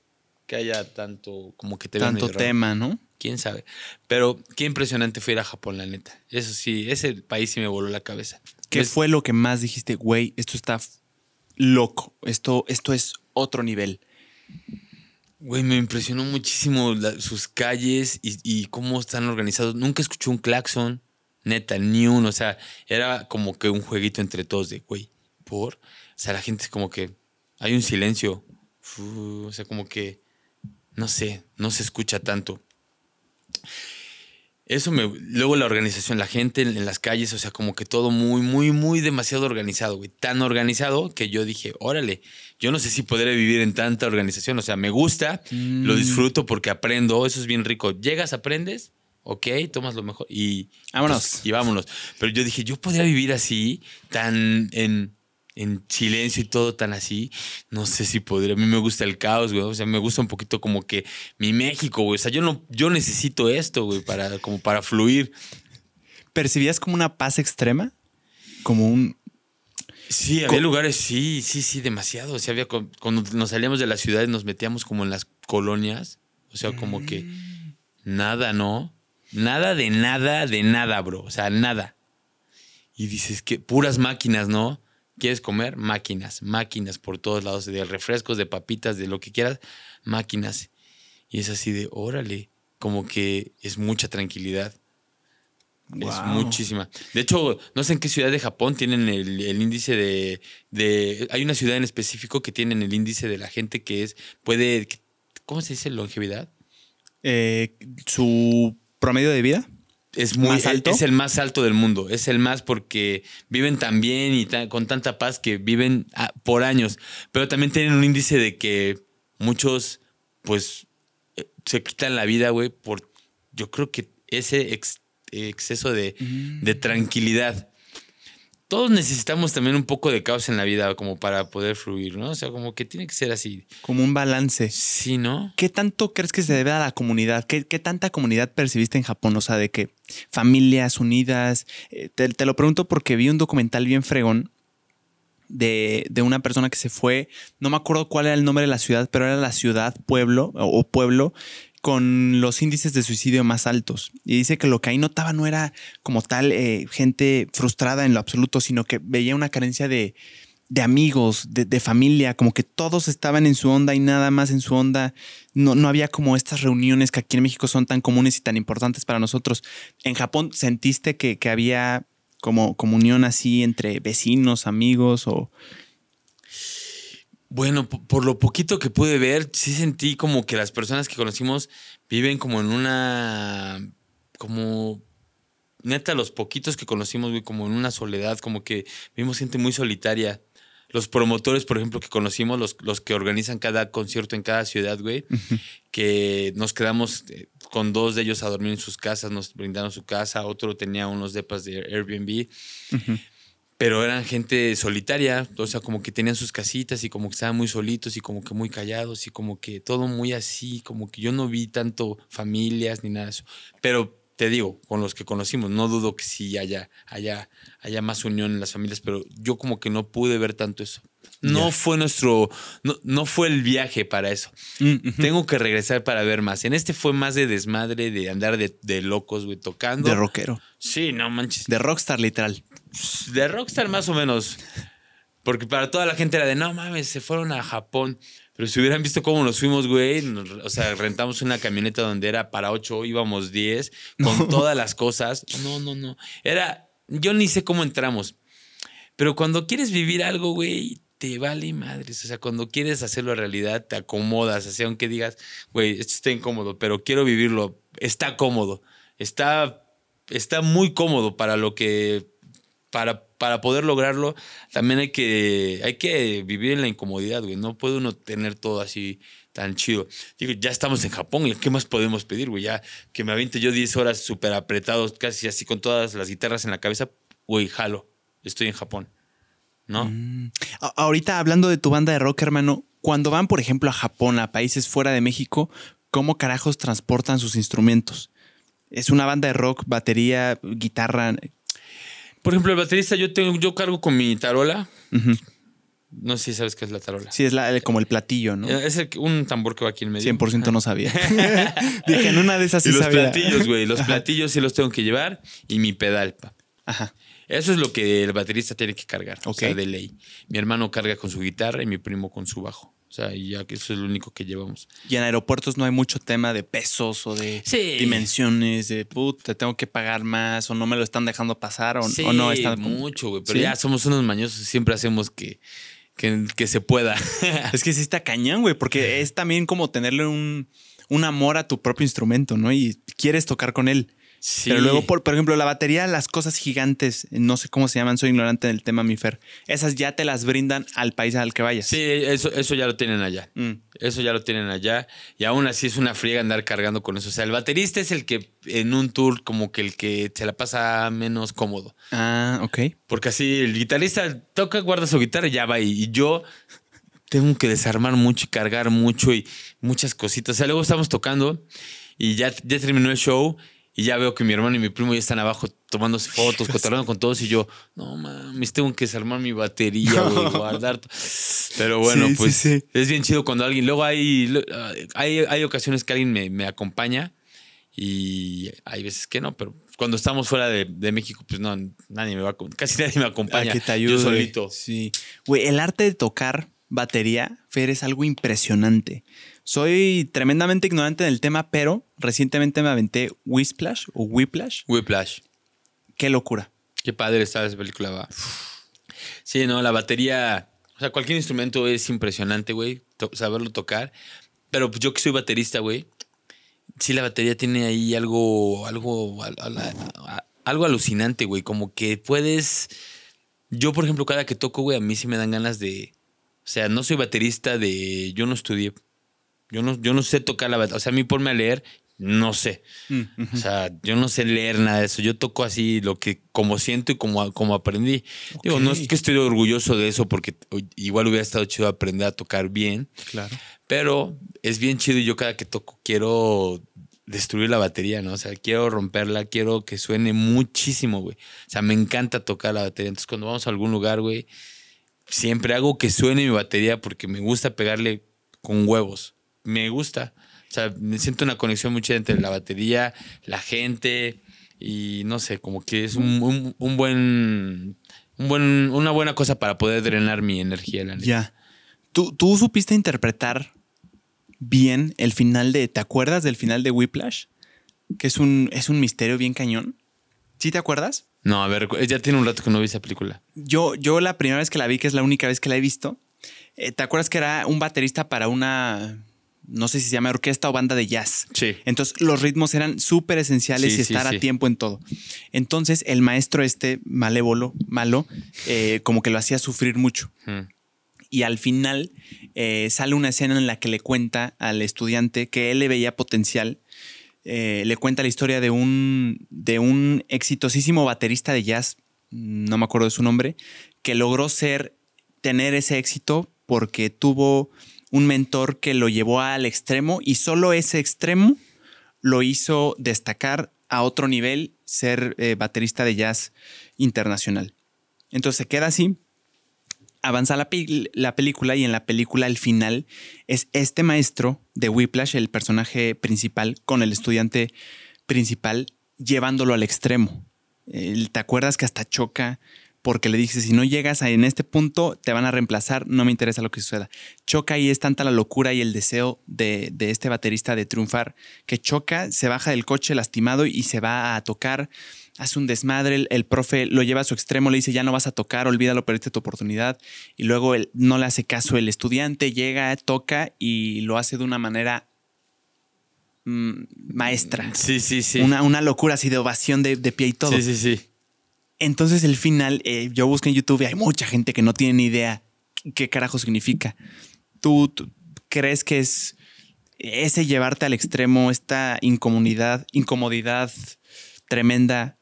que haya tanto como que te Tanto tema, ¿no? Quién sabe. Pero qué impresionante fue ir a Japón, la neta. Eso sí, ese país sí me voló la cabeza. ¿Qué pues fue lo que más dijiste, güey, esto está loco, esto, esto es otro nivel? Güey, me impresionó muchísimo sus calles y, cómo están organizados. Nunca escuché un claxon, neta, ni uno. O sea, era como que un jueguito entre todos de, güey, por. O sea, la gente es como que hay un silencio. o sea, como que, no sé, no se escucha tanto. Eso me. Luego la organización, la gente en, las calles, o sea, como que todo muy, muy, muy demasiado organizado, güey. Tan organizado que yo dije, órale, yo no sé si podré vivir en tanta organización. O sea, me gusta, lo mm. disfruto porque aprendo, eso es bien rico. Llegas, aprendes, ok, tomas lo mejor y. Vámonos. Pues, y vámonos. Pero yo dije, yo podría vivir así, tan en en silencio y todo tan así, no sé si podría. A mí me gusta el caos, güey. O sea, me gusta un poquito como que mi México, güey. O sea, yo no, yo necesito esto, güey, para, como para fluir. ¿Percibías como una paz extrema? como un... Sí, había lugares, sí, sí, sí, demasiado. O sea, había, cuando nos salíamos de la ciudad nos metíamos como en las colonias. O sea, como que Mm. nada, ¿no? Nada de nada, de nada, bro. O sea, nada. Y dices que puras máquinas, ¿no? ¿Quieres comer? Máquinas, máquinas por todos lados, de refrescos, de papitas, de lo que quieras, máquinas. Y es así de, órale, como que es mucha tranquilidad. Es Wow. muchísima. De hecho, no sé en qué ciudad de Japón tienen el, el índice de, de- Hay una ciudad en específico que tienen el índice de la gente que es. Puede. ¿Cómo se dice? Longevidad. Eh, su promedio de vida. Es muy ¿Más alto? Es el más alto del mundo. Es el más porque viven tan bien y tan- con tanta paz que viven ah, por años. Pero también tienen un índice de que muchos, pues, eh, se quitan la vida, güey, por. Yo creo que ese ex- exceso de, de tranquilidad. Todos necesitamos también un poco de caos en la vida como para poder fluir, ¿no? O sea, como que tiene que ser así. Como un balance. Sí, ¿no? ¿Qué tanto crees que se debe a la comunidad? ¿Qué, qué tanta comunidad percibiste en Japón? O sea, de que familias unidas. Eh, te, te lo pregunto porque vi un documental bien fregón de, de una persona que se fue. No me acuerdo cuál era el nombre de la ciudad, pero era la ciudad, pueblo o, o pueblo con los índices de suicidio más altos. Y dice que lo que ahí notaba no era como tal eh, gente frustrada en lo absoluto, sino que veía una carencia de, de amigos, de, familia, como que todos estaban en su onda y nada más en su onda. No, no había como estas reuniones que aquí en México son tan comunes y tan importantes para nosotros. En Japón, ¿sentiste que, que había como comunión así entre vecinos, amigos o... Bueno, po- por lo poquito que pude ver, sí sentí como que las personas que conocimos viven como en una. como. Neta, los poquitos que conocimos, güey, como en una soledad, como que vimos gente muy solitaria. Los promotores, por ejemplo, que conocimos, los, los que organizan cada concierto en cada ciudad, güey, que nos quedamos eh, con dos de ellos a dormir en sus casas, nos brindaron su casa, otro tenía unos depas de Airbnb pero eran gente solitaria, o sea, como que tenían sus casitas y como que estaban muy solitos y como que muy callados y como que todo muy así, como que yo no vi tanto familias ni nada de eso. Pero te digo, con los que conocimos, no dudo que sí haya, haya, haya más unión en las familias, pero yo como que no pude ver tanto eso. No fue nuestro, no, no fue el viaje para eso. Tengo que regresar para ver más. En este fue más de desmadre, de andar de, de locos, güey, tocando. De rockero. Sí, no manches. De rockstar literal. De Rockstar más o menos. Porque para toda la gente era de, no mames, se fueron a Japón. Pero si hubieran visto cómo nos fuimos, güey, nos- o sea, rentamos una camioneta donde era para ocho, íbamos 10, con todas las cosas. No, no, no. Era, yo ni sé cómo entramos. Pero cuando quieres vivir algo, güey, te vale madres. O sea, cuando quieres hacerlo realidad, te acomodas. Así, aunque digas, güey, esto está incómodo, pero quiero vivirlo. Está cómodo. Está, está muy cómodo para lo que. Para, para poder lograrlo, también hay que, hay que vivir en la incomodidad, güey. No puede uno tener todo así tan chido. Digo, ya estamos en Japón, ¿y qué más podemos pedir, güey? Ya que me aviente yo 10 horas súper apretados, casi así con todas las guitarras en la cabeza, güey, jalo. Estoy en Japón. ¿No? A- ahorita hablando de tu banda de rock, hermano, cuando van, por ejemplo, a Japón, a países fuera de México, ¿cómo carajos transportan sus instrumentos? Es una banda de rock, batería, guitarra. Por ejemplo, el baterista, yo tengo, yo cargo con mi tarola. No sé si sabes qué es la tarola. Sí, es la- el- como el platillo, ¿no? Es el un tambor que va aquí en medio. 100% no sabía. Dije, en una de esas sí y los sabía. platillos, güey. Los platillos sí los tengo que llevar y mi pedal, pa. Ajá. Eso es lo que el baterista tiene que cargar, o Ok. sea, de ley. Mi hermano carga con su guitarra y mi primo con su bajo. O sea, y ya que eso es lo único que llevamos. Y en aeropuertos no hay mucho tema de pesos o de Sí. dimensiones, de puta, tengo que pagar más o no me lo están dejando pasar o, Sí, o no están como- mucho, güey. Pero ¿Sí? ya somos unos mañosos, siempre hacemos que, que, que se pueda. Es que sí está cañón, güey, porque es también como tenerle un, un amor a tu propio instrumento, ¿no? Y quieres tocar con él. Sí. Pero luego, por, por ejemplo, la batería, las cosas gigantes, no sé cómo se llaman, soy ignorante en el tema, mi Fer. Esas ya te las brindan al país al que vayas. Sí, eso, eso ya lo tienen allá. Mm. Eso ya lo tienen allá. Y aún así es una friega andar cargando con eso. O sea, el baterista es el que en un tour como que el que se la pasa menos cómodo. Ah, ok. Porque así el guitarrista toca, guarda su guitarra y ya va. Y, y yo tengo que desarmar mucho y cargar mucho y muchas cositas. O sea, luego estamos tocando y ya, ya terminó el show Y ya veo que mi hermano y mi primo ya están abajo tomándose fotos, cotorreando con todos. Y yo, no mames, tengo que desarmar mi batería, güey, guardar. Pero bueno, Sí, pues sí, sí. es bien chido cuando alguien. Luego hay, hay, hay ocasiones que alguien me, me acompaña y hay veces que no, pero cuando estamos fuera de, de México, pues no, nadie me va casi nadie me acompaña. A que te ayude. Yo solito. Sí. Güey, el arte de tocar batería, Fer, es algo impresionante. Soy tremendamente ignorante del tema, pero recientemente me aventé Whisplash o Whiplash. Whiplash. Qué locura. Qué padre está esa película, va. Sí, no, la batería. O sea, cualquier instrumento es impresionante, güey. to- saberlo tocar. Pero pues yo que soy baterista, güey. Sí, la batería tiene ahí algo. Algo. al- al- a- algo alucinante, güey. Como que puedes. Yo, por ejemplo, cada que toco, güey, a mí sí me dan ganas de. O sea, no soy baterista de. Yo no estudié. Yo no, yo no sé tocar la batería. O sea, a mí ponme a leer, no sé. O sea, yo no sé leer nada de eso. Yo toco así lo que como siento y como, como aprendí. Digo, no es que estoy orgulloso de eso porque igual hubiera estado chido aprender a tocar bien, Claro. pero es bien chido y yo cada que toco quiero destruir la batería, ¿no? O sea, quiero romperla, quiero que suene muchísimo, güey. O sea, me encanta tocar la batería. Entonces, cuando vamos a algún lugar, güey, siempre hago que suene mi batería porque me gusta pegarle con huevos. Me gusta. O sea, me siento una conexión muy chida entre la batería, la gente y no sé, como que es un, un- un buen, un buen, una buena cosa para poder drenar mi energía. La. Ya. ¿Tú, tú supiste interpretar bien el final de. ¿Te acuerdas del final de Whiplash? Que es un, es un misterio bien cañón. ¿Sí te acuerdas? No, a ver, ya tiene un rato que no vi esa película. Yo, yo la primera vez que la vi, que es la única vez que la he visto, eh, ¿te acuerdas que era un baterista para una, no sé si se llama orquesta o banda de jazz? Sí. Entonces los ritmos eran súper esenciales Sí, y estar sí. a tiempo en todo. Entonces el maestro este malévolo, malo, eh, como que lo hacía sufrir mucho. Mm. Y al final eh, sale una escena en la que le cuenta al estudiante que él le veía potencial. Eh, le cuenta la historia de un, de un exitosísimo baterista de jazz, no me acuerdo de su nombre, que logró ser, tener ese éxito porque tuvo un mentor que lo llevó al extremo y solo ese extremo lo hizo destacar a otro nivel, ser eh, baterista de jazz internacional. Entonces se queda así, avanza la, la película y en la película el final es este maestro de Whiplash, el personaje principal, con el estudiante principal, llevándolo al extremo. ¿Te acuerdas que hasta choca? Porque le dice, si no llegas a en este punto, te van a reemplazar, no me interesa lo que suceda. Choca y es tanta la locura y el deseo de, de este baterista de triunfar, que choca, se baja del coche lastimado y se va a tocar, hace un desmadre, el, el profe lo lleva a su extremo, le dice, ya no vas a tocar, olvídalo, perdiste tu oportunidad. Y luego él, no le hace caso el estudiante, llega, toca y lo hace de una manera mm, maestra. Sí, sí, sí. Una, una locura así de ovación de, de pie y todo. Sí, sí, sí. Entonces el final, eh, yo busqué en YouTube y hay mucha gente que no tiene ni idea qué carajo significa. ¿Tú, crees que es ese llevarte al extremo, esta incomodidad, incomodidad tremenda,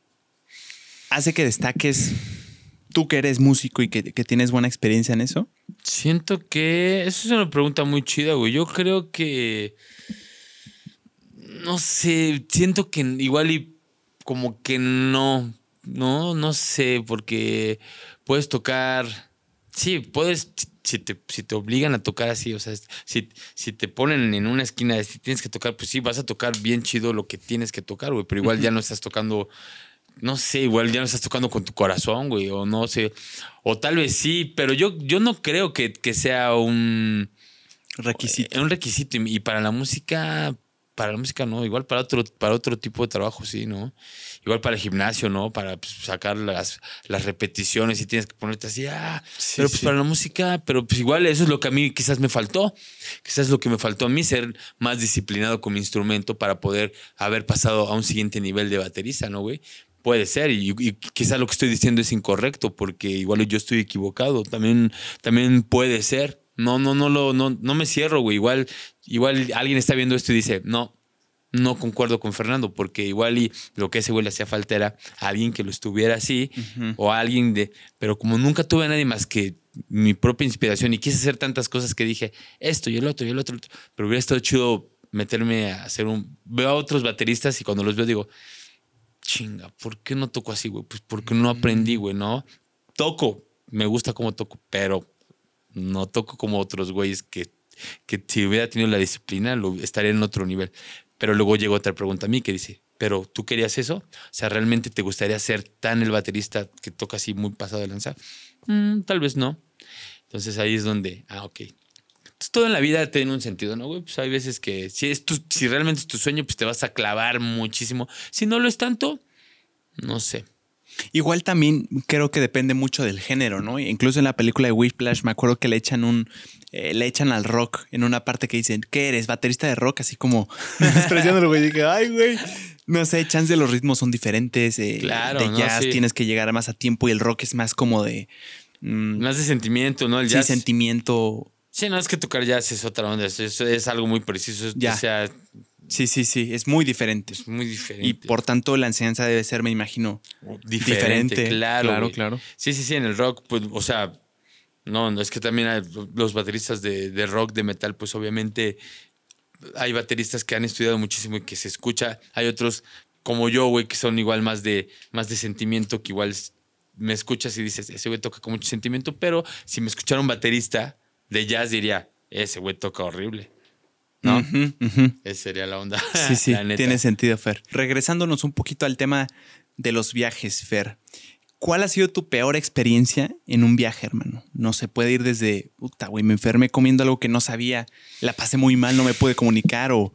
hace que destaques tú que eres músico y que, que tienes buena experiencia en eso? Siento que. Eso es una pregunta muy chida, güey. Yo creo que. No sé. Siento que igual y como que no. No, no sé, porque puedes tocar. Sí, puedes. Si te, si te obligan a tocar así, o sea, si, si te ponen en una esquina de si tienes que tocar, pues sí, vas a tocar bien chido lo que tienes que tocar, güey, pero igual ya no estás tocando no sé, igual ya no estás tocando con tu corazón, güey, o no sé, o tal vez sí, pero yo, yo no creo que, que sea un Requisito. un requisito y, y para la música, para la música no, igual para otro, para otro tipo de trabajo, sí, ¿no? Igual para el gimnasio, ¿no? Para pues, sacar las, las repeticiones y tienes que ponerte así, ah, Sí, pero pues sí. para la música, pero pues igual eso es lo que a mí quizás me faltó, quizás lo que me faltó a mí, ser más disciplinado con mi instrumento para poder haber pasado a un siguiente nivel de baterista, ¿no, güey? Puede ser, y, y quizás lo que estoy diciendo es incorrecto, porque igual yo estoy equivocado, también, también puede ser. No, no, no, lo, no, no me cierro, güey. Igual, igual alguien está viendo esto y dice, no, no concuerdo con Fernando, porque igual y lo que ese güey le hacía falta era alguien que lo estuviera así, o alguien de. Pero como nunca tuve a nadie más que mi propia inspiración y quise hacer tantas cosas que dije, esto y el otro y el otro, el otro", pero hubiera estado chido meterme a hacer un. Veo a otros bateristas y cuando los veo digo, chinga, ¿por qué no toco así, güey? Pues porque no aprendí, güey, ¿no? Toco, me gusta cómo toco, pero no toco como otros güeyes que, que si hubiera tenido la disciplina lo, estaría en otro nivel. Pero luego llegó otra pregunta a mí que dice, ¿pero tú querías eso? O sea, ¿realmente te gustaría ser tan el baterista que toca así muy pasado de lanza? Mm, tal vez no. Entonces ahí es donde, ah, ok. Entonces, todo en la vida tiene un sentido, ¿no, güey? Pues hay veces que si, es si realmente es tu sueño, pues te vas a clavar muchísimo. Si no lo es tanto, no sé. Igual también creo que depende mucho del género, ¿no? Incluso en la película de Whiplash me acuerdo que le echan un eh, le echan al rock en una parte que dicen, ¿qué eres? Baterista de rock, así como expresándolo, güey. Dije, ay, güey. No sé, chance de los ritmos son diferentes. Eh, Claro, De no, jazz sí. tienes que llegar más a tiempo y el rock es más como de. mm, Más de sentimiento, ¿no? El sí, jazz. sentimiento. Sí, no es que tocar jazz es otra onda. Es, es- es algo muy preciso. es- Ya. O sea, Sí, sí, sí. Es muy diferente. es muy diferente. Y por tanto, la enseñanza debe ser, me imagino, diferente, diferente. claro. Claro, güey. claro. Sí, sí, sí, en el rock, pues, o sea, no, no, es que también hay los bateristas de, de rock, de metal, pues obviamente hay bateristas que han estudiado muchísimo y que se escucha. Hay otros como yo, güey, que son igual más de, más de sentimiento, que igual me escuchas y dices, ese güey toca con mucho sentimiento, pero si me escuchara un baterista de jazz diría, ese güey toca horrible. ¿No? Ujú. Esa sería la onda. Sí, sí, tiene sentido, Fer. Regresándonos un poquito al tema de los viajes, Fer. ¿Cuál ha sido tu peor experiencia en un viaje, hermano? No se puede ir desde, puta, güey, me enfermé comiendo algo que no sabía, la pasé muy mal, no me pude comunicar o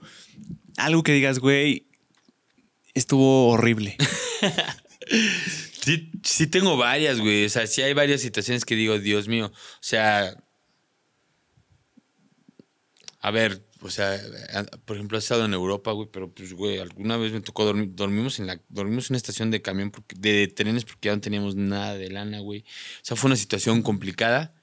algo que digas, güey, estuvo horrible. Sí, sí tengo varias, güey. O sea, sí hay varias situaciones que digo, Dios mío. O sea, a ver, o sea, a- por ejemplo, he estado en Europa, güey, pero pues, güey, alguna vez me tocó dormir, dormimos en la, dormimos en una estación de camión, porque, de trenes, porque ya no teníamos nada de lana, güey. O sea, fue una situación complicada.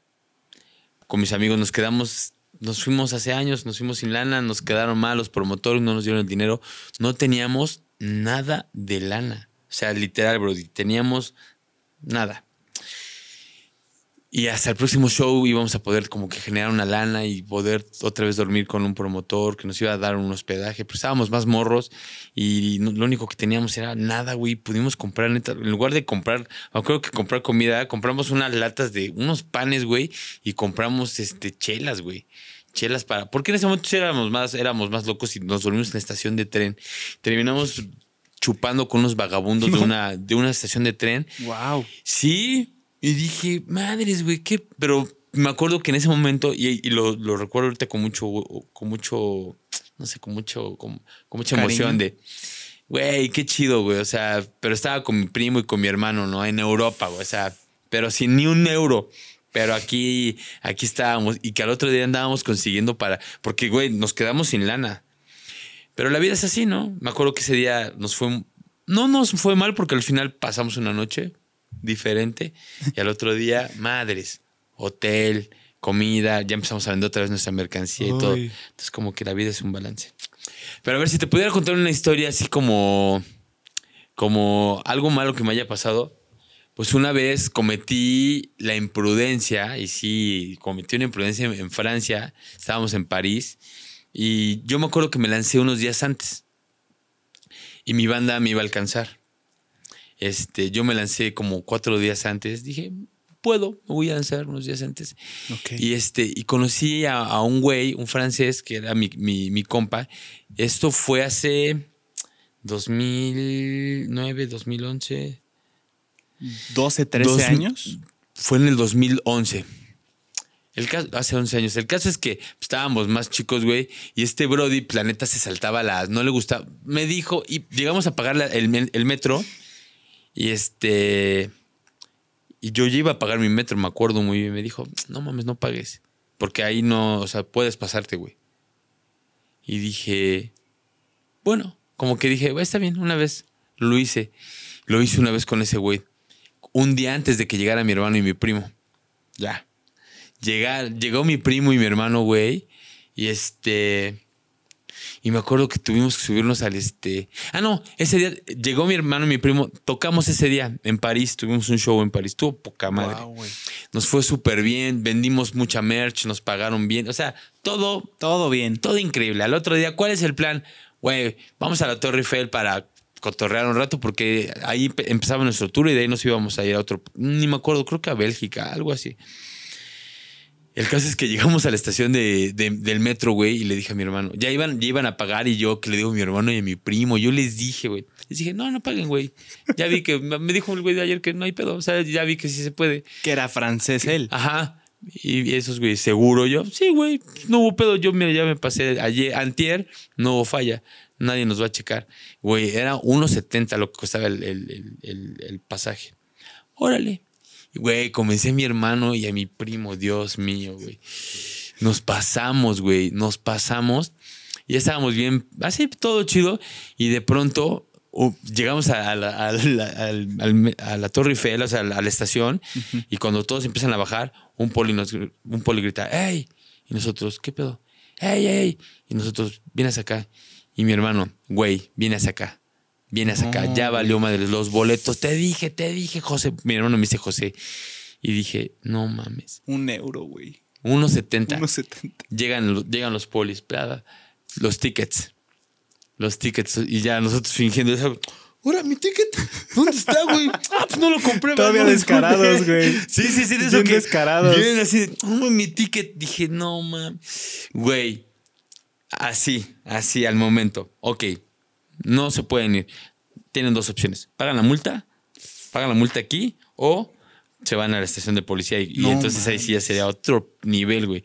Con mis amigos nos quedamos, nos fuimos hace años, nos fuimos sin lana, nos quedaron mal los promotores, no nos dieron el dinero. No teníamos nada de lana. O sea, literal, bro, teníamos nada. Y hasta el próximo show íbamos a poder como que generar una lana y poder otra vez dormir con un promotor que nos iba a dar un hospedaje. Pero estábamos más morros y no- lo único que teníamos era nada, güey. Pudimos comprar, neta, en lugar de comprar, me acuerdo que comprar comida, compramos unas latas de unos panes, güey, y compramos este chelas, güey. Chelas para. Porque en ese momento éramos más, éramos más locos y nos dormimos en la estación de tren. Terminamos chupando con unos vagabundos de una, de una estación de tren. wow. Sí, y dije, madres, güey, qué. Pero me acuerdo que en ese momento, y, y lo, lo recuerdo ahorita con mucho, con mucho, no sé, con mucho, con, con mucha Cariño. emoción de, güey, qué chido, güey. O sea, pero estaba con mi primo y con mi hermano, ¿no? En Europa, güey. O sea, pero sin ni un euro. Pero aquí, aquí estábamos y que al otro día andábamos consiguiendo para, porque, güey, nos quedamos sin lana. Pero la vida es así, ¿no? Me acuerdo que ese día nos fue. No nos fue mal porque al final pasamos una noche diferente y al otro día, madres, hotel, comida, ya empezamos a vender otra vez nuestra mercancía y todo. Entonces, como que la vida es un balance. Pero a ver, si te pudiera contar una historia así como. como algo malo que me haya pasado. Pues una vez cometí la imprudencia, y sí, cometí una imprudencia en, en Francia, estábamos en París, y yo me acuerdo que me lancé unos días antes, y mi banda me iba a alcanzar. Este, yo me lancé como cuatro días antes, dije, puedo, me voy a lanzar unos días antes. Y este, y conocí a, a un güey, un francés, que era mi, mi, mi compa. Esto fue hace 2009, 2011. 12, 13 Dos- años. Fue en el 2011. El caso, hace 11 años. El caso es que estábamos más chicos, güey, y este Brody, planeta, se saltaba las. No le gustaba. Me dijo, y llegamos a pagar la- el, el metro, y este. Y yo ya iba a pagar mi metro, me acuerdo muy bien. Me dijo, no mames, no pagues. Porque ahí no, o sea, puedes pasarte, güey. Y dije, bueno, como que dije, "Güey, está bien, una vez. Lo hice. Lo hice una vez con ese güey. Un día antes de que llegara mi hermano y mi primo. Ya. Llegó mi primo y mi hermano, güey. Y este. Y me acuerdo que tuvimos que subirnos al este. Ah, no, ese día llegó mi hermano y mi primo. Tocamos ese día en París. Tuvimos un show en París. Tuvo poca madre. Wow, güey. Nos fue súper bien. Vendimos mucha merch. Nos pagaron bien. O sea, todo, Todo bien. todo increíble. Al otro día, ¿cuál es el plan? Güey, vamos a la Torre Eiffel para cotorrear un rato porque ahí pe- empezaba nuestro tour y de ahí nos íbamos a ir a otro, ni me acuerdo, creo que a Bélgica, algo así. El caso es que llegamos a la estación de, de- del metro, güey, y le dije a mi hermano, ya iban, ya iban a pagar y yo que le digo a mi hermano y a mi primo, yo les dije, güey, les dije, no, no paguen, güey. Ya vi que, me dijo el güey de ayer que no hay pedo, o sea, ya vi que sí se puede. Que era francés él. Ajá. Y esos, güey, seguro yo. Sí, güey, no hubo pedo. Yo, mira, ya me pasé ayer, antier, no hubo falla. Nadie nos va a checar. Güey, era 1.70 lo que costaba el, el- el- el- el pasaje. Órale. Güey, comencé a mi hermano y a mi primo, Dios mío, güey. Nos pasamos, güey, nos pasamos. Y estábamos bien, así todo chido. Y de pronto uh, llegamos a, a la, a la- al- al- a la Torre Eiffel, o sea, a la, a la estación. Y cuando todos empiezan a bajar, un poli, nos, un poli grita, ¡Ey! Y nosotros, ¿qué pedo? ¡Ey, ey! Y nosotros, vienes acá. Y mi hermano, güey, vienes acá. Vienes acá. No, ya valió madre los boletos. Te dije, te dije, José. Mi hermano me dice José. Y dije, no mames. Un euro, güey. 1.70. 1.70. Llegan, llegan los polis, bla, los tickets. Los tickets. Y ya nosotros fingiendo eso. Ahora, mi ticket, ¿dónde está, güey? Ah, pues no lo compré. Todavía descarados, güey. Sí, sí, sí, de eso Bien que descarados. Vienen así, "Oh, mi ticket. Dije, no, mames. Güey, así, así al momento. Ok, no se pueden ir. Tienen dos opciones. Pagan la multa, pagan la multa aquí o se van a la estación de policía y, entonces ahí sí ya sería otro nivel, güey.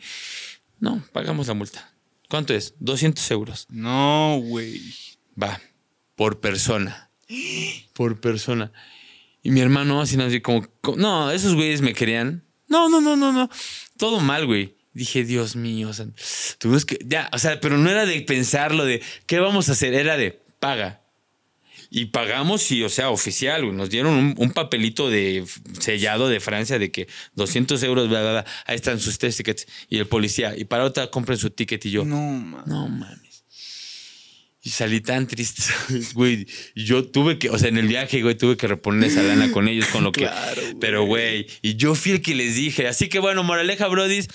No, pagamos la multa. ¿Cuánto es? 200 euros. No, güey. Va, por persona. Por persona. Y mi hermano así, así como, como- no, esos güeyes me querían. No, no, no, no, no. Todo mal, güey. Dije, Dios mío, o sea, tuvimos que, ya, o sea, pero no era de pensarlo de, ¿qué vamos a hacer? Era de, paga. Y pagamos y, o sea, oficial, güey. Nos dieron un, un papelito de sellado de Francia de que 200 euros, bla, bla, bla. Ahí están sus tres tickets. Y el policía, y para otra compren su ticket y yo. No, man. No mames. Y salí tan triste, ¿sabes, güey. Y yo tuve que, o sea, en el viaje, güey, tuve que reponer esa lana con ellos, con lo que. Claro, güey. Pero, güey, y yo fui el que les dije. Así que, bueno, moraleja, brodis.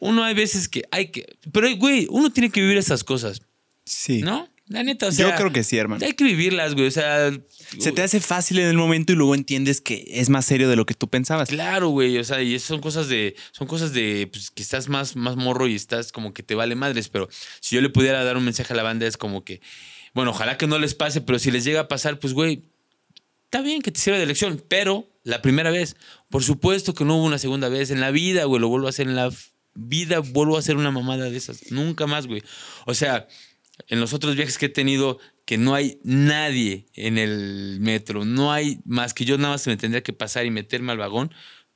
Uno hay veces que hay que. Pero, güey, uno tiene que vivir esas cosas, Sí. ¿no? La neta, o sea. Yo creo que sí, hermano. Hay que vivirlas, güey. O sea. Se te hace fácil en el momento y luego entiendes que es más serio de lo que tú pensabas. Claro, güey, o sea, y son cosas de, son cosas de, pues, que estás más, más morro y estás como que te vale madres, pero si yo le pudiera dar un mensaje a la banda es como que, bueno, ojalá que no les pase, pero si les llega a pasar, pues, güey, está bien que te sirva de lección, pero la primera vez, por supuesto que no hubo una segunda vez en la vida, güey, lo vuelvo a hacer en la vida, vuelvo a hacer una mamada de esas, nunca más, güey. O sea, en los otros viajes que he tenido, que no hay nadie en el metro, no hay más que yo nada más me tendría que pasar y meterme al vagón.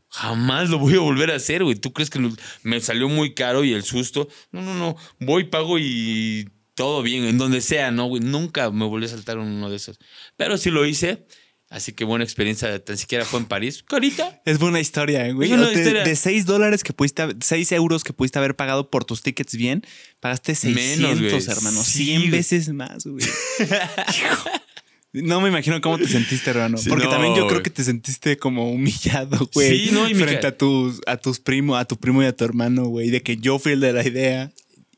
Jamás lo voy a volver a hacer, güey. ¿Tú crees que me salió muy caro y el susto? No, no, no. Voy, pago y todo bien, en donde sea, ¿no, güey? Nunca me volví a saltar uno de esos. Pero sí lo hice. Así que buena experiencia, tan siquiera fue en París. Carita. Es buena historia, ¿eh, güey. De, de 6 dólares que pudiste, haber- 6 euros que pudiste haber pagado por tus tickets bien, pagaste 600, Menos, hermano. Sí, 100 güey. veces más, güey. No me imagino cómo te sentiste, hermano. Sí, Porque no, también yo creo que te sentiste como humillado, güey. Sí, no, y Frente a tus, a tus primos, a tu primo y a tu hermano, güey. De que yo fui el de la idea.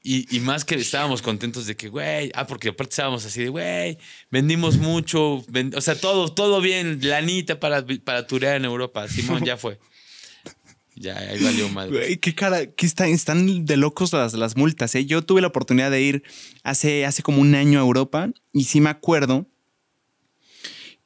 Y, y más que estábamos contentos de que, güey, ah, porque aparte estábamos así de, güey, vendimos mucho, o sea, todo, todo bien, lanita para, para turear en Europa. Simón, ya fue. Ya, ahí valió madre. Güey, qué cara, que están, están de locos las, las multas, ¿eh? Yo tuve la oportunidad de ir hace, hace como un año a Europa y sí me acuerdo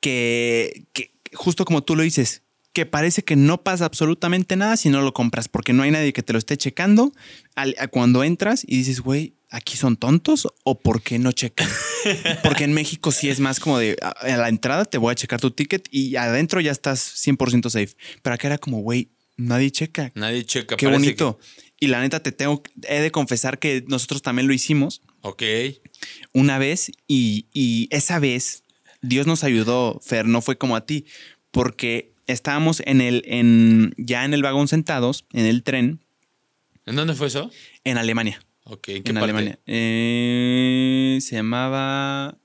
que, que justo como tú lo dices, que parece que no pasa absolutamente nada si no lo compras, porque no hay nadie que te lo esté checando al- a cuando entras y dices, güey, ¿aquí son tontos o por qué no checan? Porque en México sí es más como de a, a la entrada te voy a checar tu ticket y adentro ya estás 100% safe. Pero acá era como, güey, nadie checa. Nadie checa. Qué bonito. Y la neta, te tengo, he de confesar que nosotros también lo hicimos ok. una vez y, y esa vez Dios nos ayudó, Fer, no fue como a ti, porque estábamos en el, en, ya en el vagón sentados, en el tren, ¿En dónde fue eso? en Alemania. Ok, ¿en qué En parte? Alemania. Eh, se llamaba...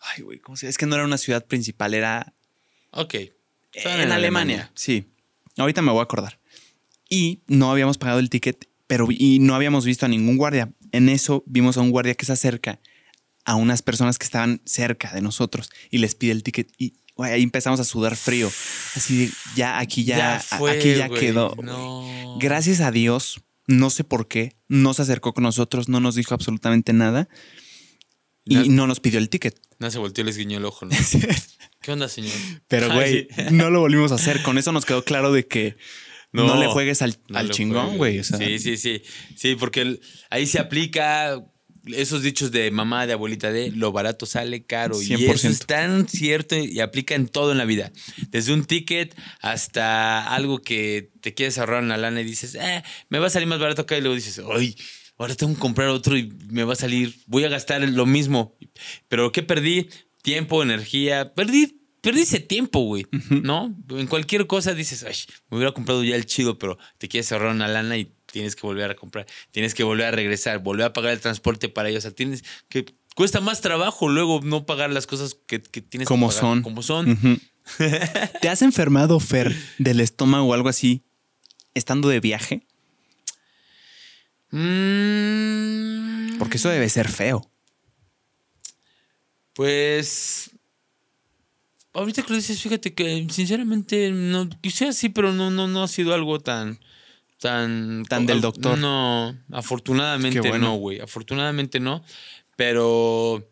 Ay, güey, ¿cómo se llama? Es que no era una ciudad principal, era Ok. en, Estaban Alemania. Sí. Ahorita me voy a acordar. Y no habíamos pagado el ticket, pero y no habíamos visto a ningún guardia. En eso vimos a un guardia que se acerca a unas personas que estaban cerca de nosotros y les pide el ticket y güey, ahí empezamos a sudar frío. Así de, ya aquí ya, fue, aquí ya güey. quedó. No. Gracias a Dios, no sé por qué, no se acercó con nosotros, no nos dijo absolutamente nada y No- no nos pidió el ticket. No se volteó les guiñó el ojo, ¿no? ¿Qué onda, señor? Pero, güey, no lo volvimos a hacer. Con eso nos quedó claro de que no, No, le juegues al, No al chingón, güey. o sea, sí, sí, sí. Sí, porque el- ahí se aplica esos dichos de mamá, de abuelita, de lo barato sale caro. Y 100%. eso es tan cierto y aplica en todo en la vida. Desde un ticket hasta algo que te quieres ahorrar una lana y dices, eh, me va a salir más barato acá. Y luego dices, ay, ahora tengo que comprar otro y me va a salir, voy a gastar lo mismo. Pero ¿qué perdí? Tiempo, energía. Perdí, perdí ese tiempo, güey. ¿No? En cualquier cosa dices, ay, me hubiera comprado ya el chido, pero te quieres ahorrar una lana y tienes que volver a comprar. Tienes que volver a regresar, volver a pagar el transporte para ellos. O sea, tienes que. Cuesta más trabajo luego no pagar las cosas que, que tienes como que pagar. son. Como son. ¿Te has enfermado, Fer, del estómago o algo así estando de viaje? Mm, Porque eso debe ser feo. Pues. Ahorita que lo dices, fíjate que sinceramente no. Quizás sí, pero no, no, no ha sido algo tan. Tan. Tan del doctor. No, afortunadamente bueno. no, güey. Afortunadamente no. Pero.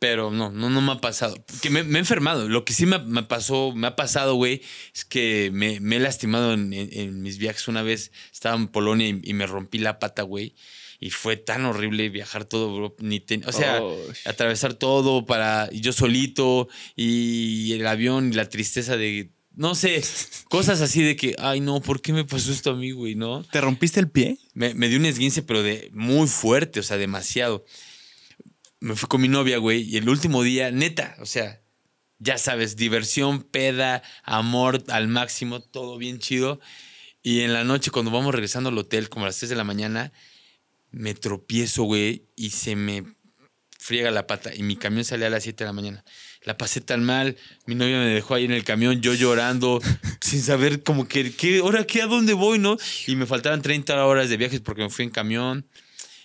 Pero no, no, no me ha pasado. Que me, me he enfermado. Lo que sí me, me pasó, me ha pasado, güey, es que me, me he lastimado en, en- en mis viajes. Una vez estaba en Polonia y, y me rompí la pata, güey. Y fue tan horrible viajar todo, bro. Ni o sea, Oh. atravesar todo para yo solito y el avión y la tristeza de no sé, cosas así de que, ay no, ¿por qué me pasó esto a mí, güey? ¿No? ¿Te rompiste el pie? Me, me dio un esguince, pero de muy fuerte, o sea, demasiado. Me fui con mi novia, güey, y el último día, neta, o sea, ya sabes, diversión, peda, amor al máximo, todo bien chido. Y en la noche, cuando vamos regresando al hotel, como a las 3 de la mañana, me tropiezo, güey, y se me friega la pata. Y mi camión salía a las 7 de la mañana. La pasé tan mal, mi novia me dejó ahí en el camión, yo llorando, sin saber como que, ¿qué, ahora qué, a dónde voy, no? Y me faltaban 30 horas de viajes porque me fui en camión.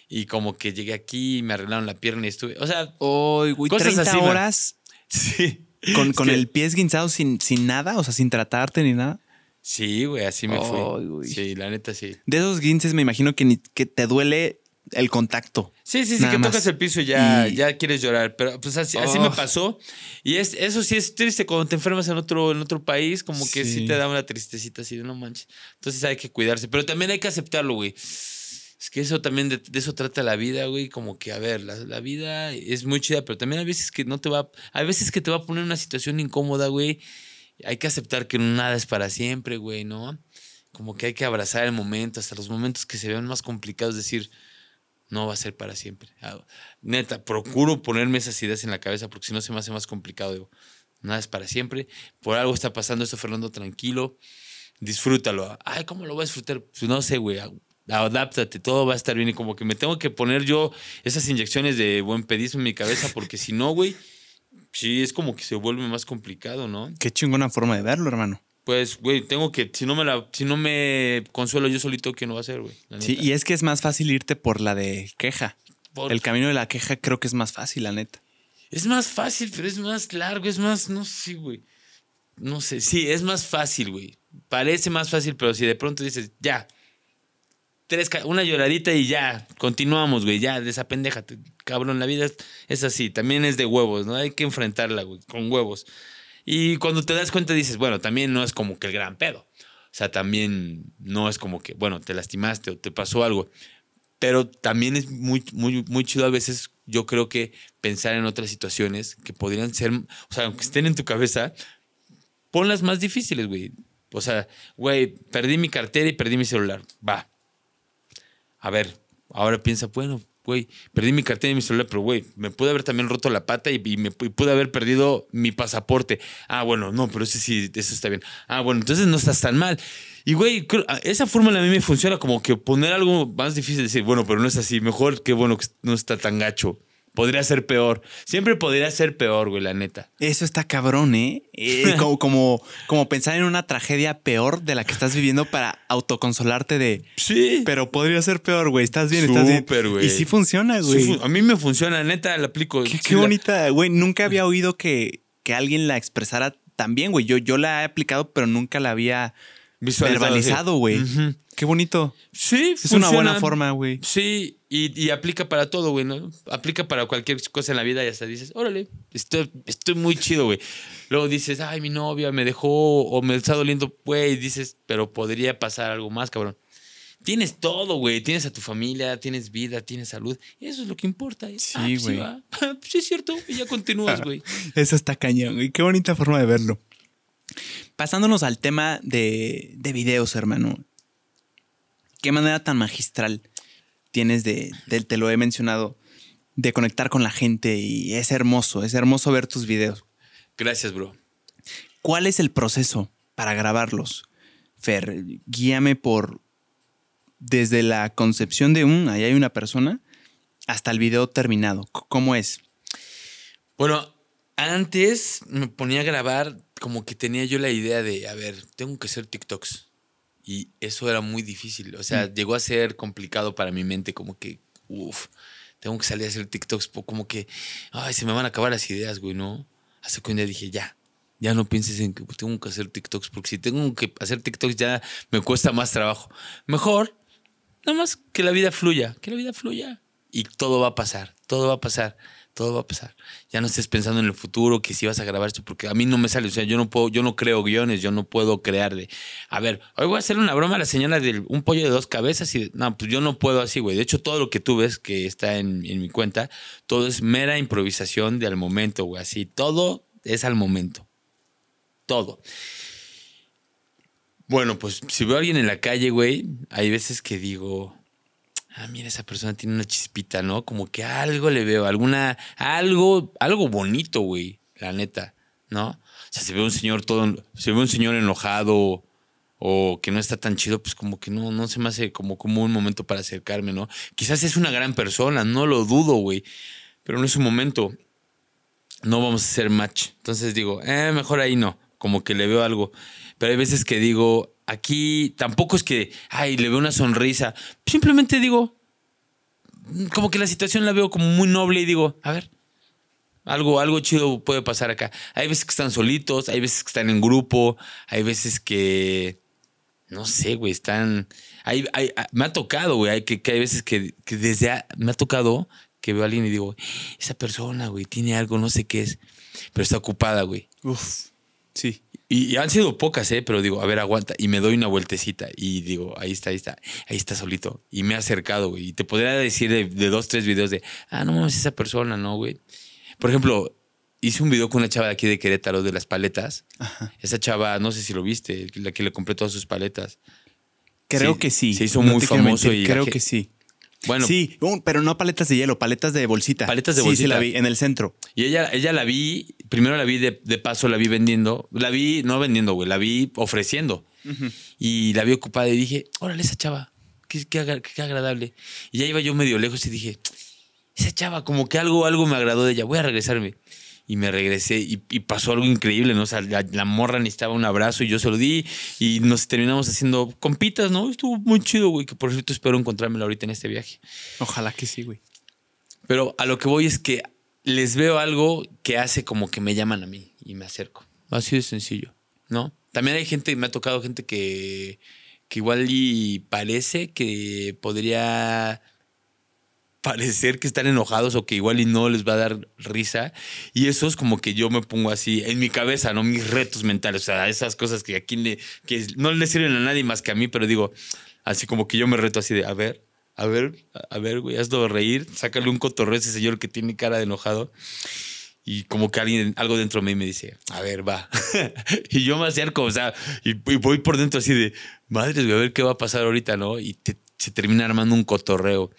Y como que llegué aquí, me arreglaron la pierna y estuve, o sea, Ay, güey, Cosas 30 así, man. horas sí. con, con el pie esguinzado sin, sin nada, o sea, sin tratarte ni nada. Sí, güey, así me Ay, fui. güey. Sí, la neta sí. De esos guinces me imagino que, ni- que te duele el contacto. Sí, sí, sí, que más. tocas el piso y ya, Y- ya quieres llorar. Pero pues así, así Oh. me pasó. Y es, eso sí es triste cuando te enfermas en otro, en otro país, como que sí. Sí. te da una tristecita así de no manches. Entonces hay que cuidarse. Pero también hay que aceptarlo, güey. Es que eso también, de, de eso trata la vida, güey. Como que, a ver, la, la vida es muy chida, pero también hay veces que no te va, hay veces que te va a poner en una situación incómoda, güey. Hay que aceptar que nada es para siempre, güey, ¿no? Como que hay que abrazar el momento, hasta los momentos que se vean más complicados, decir, no va a ser para siempre. Ah, Neta, procuro ponerme esas ideas en la cabeza porque si no se me hace más complicado. Digo, nada es para siempre. Por algo está pasando esto, Fernando, tranquilo. Disfrútalo. Ay, ¿cómo lo voy a disfrutar? Pues no sé, güey. Adáptate, todo va a estar bien. Y como que me tengo que poner yo esas inyecciones de buen pedismo en mi cabeza porque si no, güey, sí es como que se vuelve más complicado, ¿no? Qué chingona forma de verlo, hermano. Pues, güey, tengo que, si no me la, si no me consuelo yo solito, ¿qué no va a hacer, güey? Sí, neta. y es que es más fácil irte por la de queja. Por- El camino de la queja creo que es más fácil, la neta. Es más fácil, pero es más largo, es más, no sé, güey. No sé, sí, es más fácil, güey. Parece más fácil, pero si de pronto dices, ya, tres, una lloradita y ya, continuamos, güey, ya, desapendéjate. Cabrón, la vida es, es así, también es de huevos, ¿no? Hay que enfrentarla, güey, con huevos. Y cuando te das cuenta dices, bueno, también no es como que el gran pedo. O sea, también no es como que, bueno, te lastimaste o te pasó algo. Pero también es muy, muy, muy chido a veces, yo creo que pensar en otras situaciones que podrían ser, o sea, aunque estén en tu cabeza, ponlas más difíciles, güey. O sea, güey, perdí mi cartera y perdí mi celular. Va. A ver, ahora piensa, bueno, güey, perdí mi cartera y mi celular, pero güey, me pude haber también roto la pata y, me pude haber perdido mi pasaporte. Ah, bueno, no, pero ese sí, eso está bien. Ah, bueno, entonces no estás tan mal. Y güey, creo- esa fórmula a mí me funciona como que poner algo más difícil, decir, bueno, pero no es así, mejor que bueno que no está tan gacho. Podría ser peor. Siempre podría ser peor, güey, la neta. Eso está cabrón, ¿eh? Eh, como, como, como pensar en una tragedia peor de la que estás viviendo para autoconsolarte de. Sí. Pero podría ser peor, güey. Estás bien, estás bien. Súper, güey. Y sí funciona, Sí, güey. fu- a mí me funciona, neta, la aplico. Qué, Sí qué la- bonita, güey. Nunca había oído que, que alguien la expresara tan bien, güey. Yo, yo la he aplicado, pero nunca la había verbalizado, sí. güey. Qué bonito. Sí, Es una buena forma, güey. Sí, y, y aplica para todo, güey, ¿no? Aplica para cualquier cosa en la vida y hasta dices, órale, estoy, estoy muy chido, güey. Luego dices, ay, mi novia me dejó o me está doliendo, güey. Dices, pero podría pasar algo más, cabrón. Tienes todo, güey. Tienes a tu familia, tienes vida, tienes salud. Eso es lo que importa. ¿eh? Sí, Ah, pues güey. va. Sí, es cierto. Y ya continúas, güey. Eso está cañón, güey. Qué bonita forma de verlo. Pasándonos al tema de, de videos, hermano. ¿Qué manera tan magistral tienes de, de- te lo he mencionado, de conectar con la gente? Y es hermoso, es hermoso ver tus videos. Gracias, bro. ¿Cuál es el proceso para grabarlos? Fer, guíame por desde la concepción de un, ahí hay una persona, hasta el video terminado. ¿Cómo es? Bueno, antes me ponía a grabar como que tenía yo la idea de, a ver, tengo que hacer TikToks. Y eso era muy difícil. O sea, llegó a ser complicado para mi mente, como que, uff, tengo que salir a hacer TikToks, como que, ay, se me van a acabar las ideas, güey, ¿no? Hasta que un día dije, ya, ya no pienses en que tengo que hacer TikToks, porque si tengo que hacer TikToks ya me cuesta más trabajo. Mejor, nada más que la vida fluya, que la vida fluya. Y todo va a pasar, todo va a pasar, todo va a pasar. Ya no estés pensando en el futuro, que si vas a grabar esto, porque a mí no me sale, o sea, yo no puedo, yo no creo guiones, yo no puedo crear de, a ver, hoy voy a hacer una broma a la señora de un pollo de dos cabezas y, no, pues yo no puedo así, güey. De hecho, todo lo que tú ves que está en, en mi cuenta, todo es mera improvisación de al momento, güey, así, todo es al momento. Todo. Bueno, pues si veo a alguien en la calle, güey, hay veces que digo, ah, mira, esa persona tiene una chispita, ¿no? Como que algo le veo, alguna, algo, algo bonito, güey, la neta, ¿no? O sea, si veo un señor todo, si veo un señor enojado o que no está tan chido, pues como que no, no se me hace como, como un momento para acercarme, ¿no? Quizás es una gran persona, no lo dudo, güey, pero no es un momento. No vamos a hacer match. Entonces digo, eh, mejor ahí no, como que le veo algo. Pero hay veces que digo, aquí tampoco es que, ay, le veo una sonrisa. Simplemente digo, como que la situación la veo como muy noble y digo, a ver, algo, algo chido puede pasar acá. Hay veces que están solitos, hay veces que están en grupo, hay veces que, no sé, güey, están... Hay, hay, ah, me ha tocado, güey, hay que, hay veces que, que desde... a- me ha tocado que veo a alguien y digo, esa persona, güey, tiene algo, no sé qué es, pero está ocupada, güey. Uf, sí. Y, y han sido pocas, ¿eh? Pero digo, a ver, aguanta. Y me doy una vueltecita. Y digo, ahí está, ahí está. Ahí está solito. Y me ha acercado, güey. Y te podría decir de, de dos, tres videos de, ah, no mames, esa persona, ¿no, güey? Por ejemplo, hice un video con una chava de aquí de Querétaro de las paletas. Ajá. Esa chava, no sé si lo viste, la que le compré todas sus paletas. Creo Sí, que sí. se hizo No muy famoso mentir, y creo que sí. Bueno, sí, un- pero no paletas de hielo, paletas de bolsita. Paletas de Sí, Sí, bolsita. la vi en el centro. Y ella, ella la vi, primero la vi de, de paso, la vi vendiendo. La vi, no vendiendo, güey, la vi ofreciendo. Y la vi ocupada y dije, órale, esa chava, qué, qué agra- qué agradable. Y ya iba yo medio lejos y dije, esa chava, como que algo, algo me agradó de ella, voy a regresarme. Y me regresé y, y pasó algo increíble, ¿no? O sea, la, la morra necesitaba un abrazo y yo se lo di y nos terminamos haciendo compitas, ¿no? Estuvo muy chido, güey, que por cierto espero encontrármela ahorita en este viaje. Ojalá que sí, güey. Pero a lo que voy es que les veo algo que hace como que me llaman a mí y me acerco. Así de sencillo, ¿no? También hay gente, me ha tocado gente que, que igual y parece que podría parecer que están enojados o que igual y no les va a dar risa. Y eso es como que yo me pongo así en mi cabeza, ¿no? Mis retos mentales, o sea, esas cosas que aquí le, que no le sirven a nadie más que a mí, pero digo, así como que yo me reto así de, a ver, a ver, a ver, güey, hazlo reír, sácale un cotorreo a ese señor que tiene cara de enojado. Y como que alguien, algo dentro de mí me dice, a ver, va. y yo me acerco, o sea, y, y voy por dentro así de, madres, güey, a ver qué va a pasar ahorita, ¿no? Y te- se termina armando un cotorreo.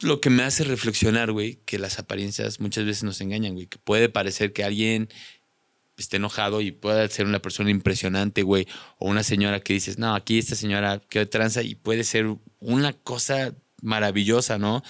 Lo que me hace reflexionar, güey, que las apariencias muchas veces nos engañan, güey, que puede parecer que alguien esté enojado y pueda ser una persona impresionante, güey, o una señora que dices, no, aquí esta señora que tranza y puede ser una cosa maravillosa, ¿no?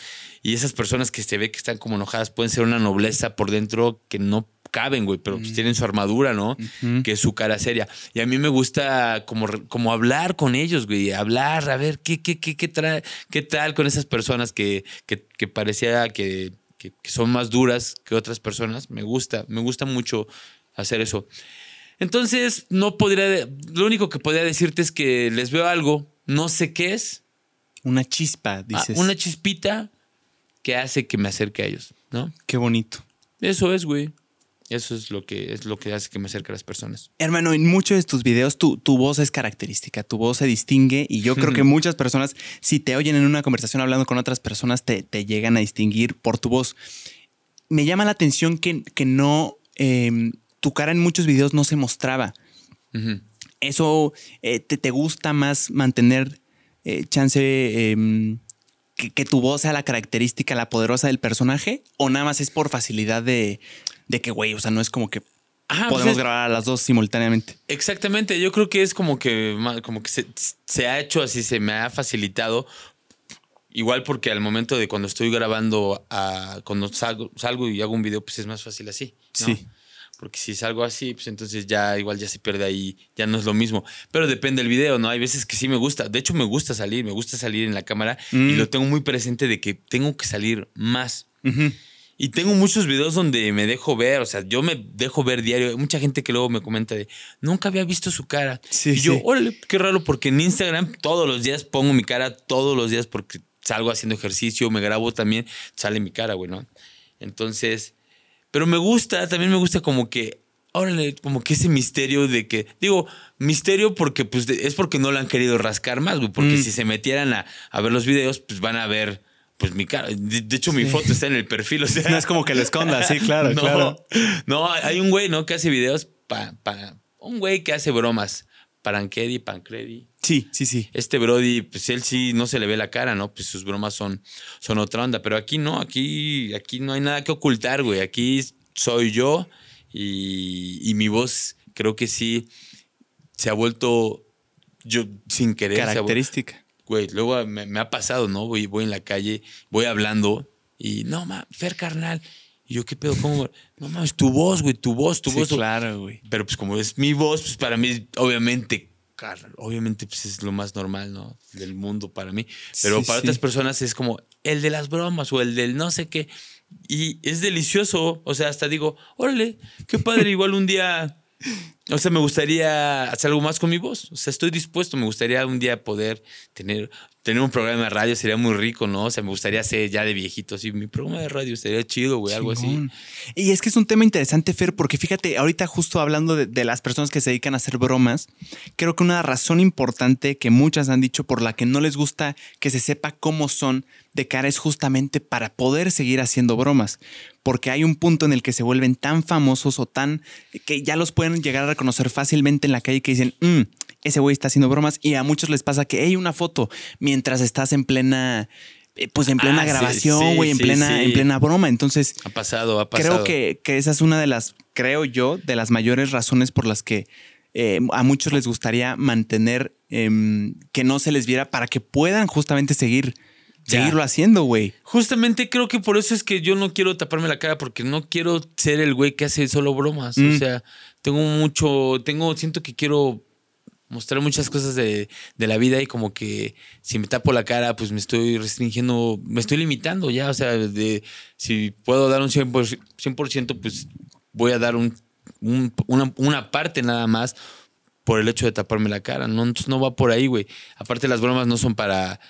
Y esas personas que se ve que están como enojadas pueden ser una nobleza por dentro que no caben, güey, pero pues Mm. tienen su armadura, ¿no? Que es su cara seria. Y a mí me gusta como, como hablar con ellos, güey, hablar, a ver qué, qué, qué, qué, trae, qué tal con esas personas que, que, que parecía que, que- que son más duras que otras personas. Me gusta, me gusta mucho hacer eso. Entonces, no podría, lo único que podría decirte es que les veo algo, no sé qué es, Una chispa, ah, dices. una chispita que hace que me acerque a ellos, ¿no? Qué bonito. Eso es, güey. Eso es lo que es lo que hace que me acerque a las personas. Hermano, en muchos de tus videos tu, tu voz es característica, tu voz se distingue y yo creo que muchas personas, si te oyen en una conversación hablando con otras personas, te, te llegan a distinguir por tu voz. Me llama la atención que, que no, eh, tu cara en muchos videos no se mostraba. ¿Eso eh, te, te gusta más mantener eh, chance eh, que, que tu voz sea la característica, la poderosa del personaje? ¿O nada más es por facilidad de, de que, güey, o sea, no es como que Ajá, podemos pues es- grabar a las dos simultáneamente? Exactamente, yo creo que es como que, como que se, se ha hecho así, se me ha facilitado. Igual porque al momento de cuando estoy grabando, a, cuando salgo, salgo y hago un video, pues es más fácil así. ¿no? Sí. Porque si salgo así, pues entonces ya igual ya se pierde ahí, ya no es lo mismo. Pero depende del video, ¿no? Hay veces que sí me gusta. De hecho, me gusta salir, me gusta salir en la cámara y Mm. lo tengo muy presente de que tengo que salir más. Ujú. Y tengo muchos videos donde me dejo ver, o sea, yo me dejo ver diario. Hay mucha gente que luego me comenta de, nunca había visto su cara. Sí, y yo, sí. órale, qué raro, porque en Instagram todos los días pongo mi cara, todos los días, porque salgo haciendo ejercicio, me grabo también, sale mi cara, güey, ¿no? Entonces, pero me gusta, también me gusta como que, órale, como que ese misterio de que, digo, misterio porque pues es porque no lo han querido rascar más, güey, porque Mm. si se metieran a, a ver los videos, pues van a ver, pues mi cara. De, de hecho, mi foto está en el perfil, o sea. No es como que lo esconda, sí, claro, no, claro. No, hay un güey, ¿no? Que hace videos para, un güey que hace bromas. Parankedi, Pancredi. Sí, sí, sí. Este Brody, pues él sí no se le ve la cara, ¿no? Pues sus bromas son, son otra onda. Pero aquí no, aquí, aquí no hay nada que ocultar, güey. Aquí soy yo y, y mi voz creo que sí se ha vuelto yo sin querer. Característica. Güey, luego me, me ha pasado, ¿no? Voy, voy en la calle, voy hablando y no, ma, Fer, carnal. Y yo, ¿qué pedo? ¿Cómo? No mames, tu voz, güey, tu voz, tu Sí, voz. claro, güey. Pero pues como es mi voz, pues para mí, obviamente, obviamente pues es lo más normal, ¿no? Del mundo para mí. Pero Sí, para sí. otras personas es como el de las bromas o el del no sé qué. Y es delicioso. O sea, hasta digo, órale, qué padre, igual un día. O sea, me gustaría hacer algo más con mi voz. O sea, estoy dispuesto. Me gustaría un día poder tener, tener un programa de radio. Sería muy rico, ¿no? O sea, me gustaría hacer ya de viejito así. Mi programa de radio sería chido, güey, algo así. Y es que es un tema interesante, Fer, porque fíjate, ahorita justo hablando de, de las personas que se dedican a hacer bromas, creo que una razón importante que muchas han dicho por la que no les gusta que se sepa cómo son de cara es justamente para poder seguir haciendo bromas. Porque hay un punto en el que se vuelven tan famosos o tan que ya los pueden llegar a reconocer fácilmente en la calle que dicen, "Mm, ese güey está haciendo bromas. Y a muchos les pasa que hay una foto mientras estás en plena, eh, pues en plena Ah, grabación, sí, güey, en plena, sí. en plena broma. Entonces, Ha pasado, ha pasado. Creo que, que esa es una de las, creo yo, de las mayores razones por las que eh, a muchos les gustaría mantener em, que no se les viera para que puedan justamente seguir, Ya. seguirlo haciendo, güey. Justamente creo que por eso es que yo no quiero taparme la cara porque no quiero ser el güey que hace solo bromas. Mm. O sea, tengo mucho, tengo, siento que quiero mostrar muchas cosas de, de la vida y como que si me tapo la cara, pues me estoy restringiendo, me estoy limitando ya. O sea, de si puedo dar un 100%, 100% pues voy a dar un, un- una, una parte nada más por el hecho de taparme la cara. No, entonces no va por ahí, güey. Aparte, las bromas no son para.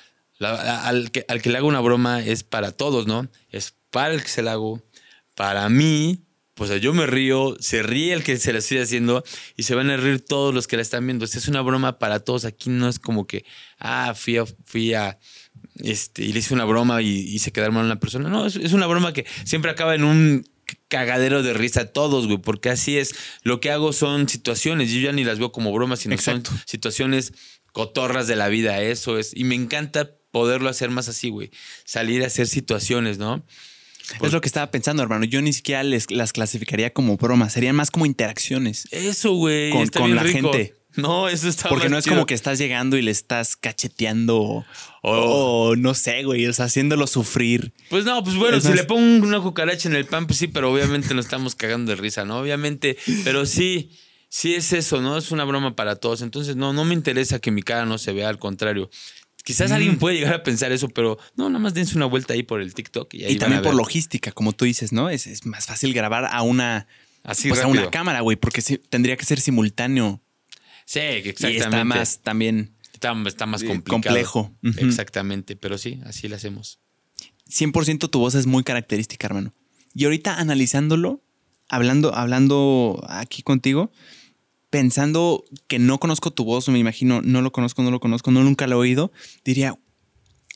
al, que, al que le hago una broma es para todos, ¿no? Es para el que se la hago, para mí. Pues yo me río, se ríe el que se la estoy haciendo y se van a reír todos los que la están viendo. O sea, es una broma para todos. Aquí no es como que, ah, fui a, fui a este, y le hice una broma y hice quedar mal a una persona. No, es, es una broma que siempre acaba en un cagadero de risa a todos, güey, porque así es. Lo que hago son situaciones, yo ya ni las veo como bromas, sino Exacto. son situaciones cotorras de la vida, eso es. Y me encanta poderlo hacer más así, güey. Salir a hacer situaciones, ¿no? Es lo que estaba pensando, hermano. Yo ni siquiera les, las clasificaría como bromas, serían más como interacciones Eso, güey. con, está con bien la rico. gente. No, eso está Porque no es chido. como que estás llegando y le estás cacheteando o, o no sé, güey, o sea, haciéndolo sufrir. Pues no, pues bueno, Es si más- le pongo una cucaracha en el pan, pues sí, pero obviamente nos estamos cagando de risa, ¿no? Obviamente, pero sí, sí es eso, ¿no? Es una broma para todos. Entonces, no, no me interesa que mi cara no se vea, al contrario. Quizás Mm. alguien puede llegar a pensar eso, pero no, nada más dense una vuelta ahí por el TikTok y ahí Y también por logística, como tú dices, ¿no? Es, es más fácil grabar a una, Así pues a una cámara, güey, porque sí, tendría que ser simultáneo. Sí, Y exactamente. está más también Está, está más complicado. complejo. Exactamente, pero sí, así lo hacemos. 100% tu voz es muy característica, hermano. Y ahorita analizándolo, hablando, hablando aquí contigo, pensando que no conozco tu voz, me imagino, no lo conozco, no lo conozco, no nunca lo he oído, diría,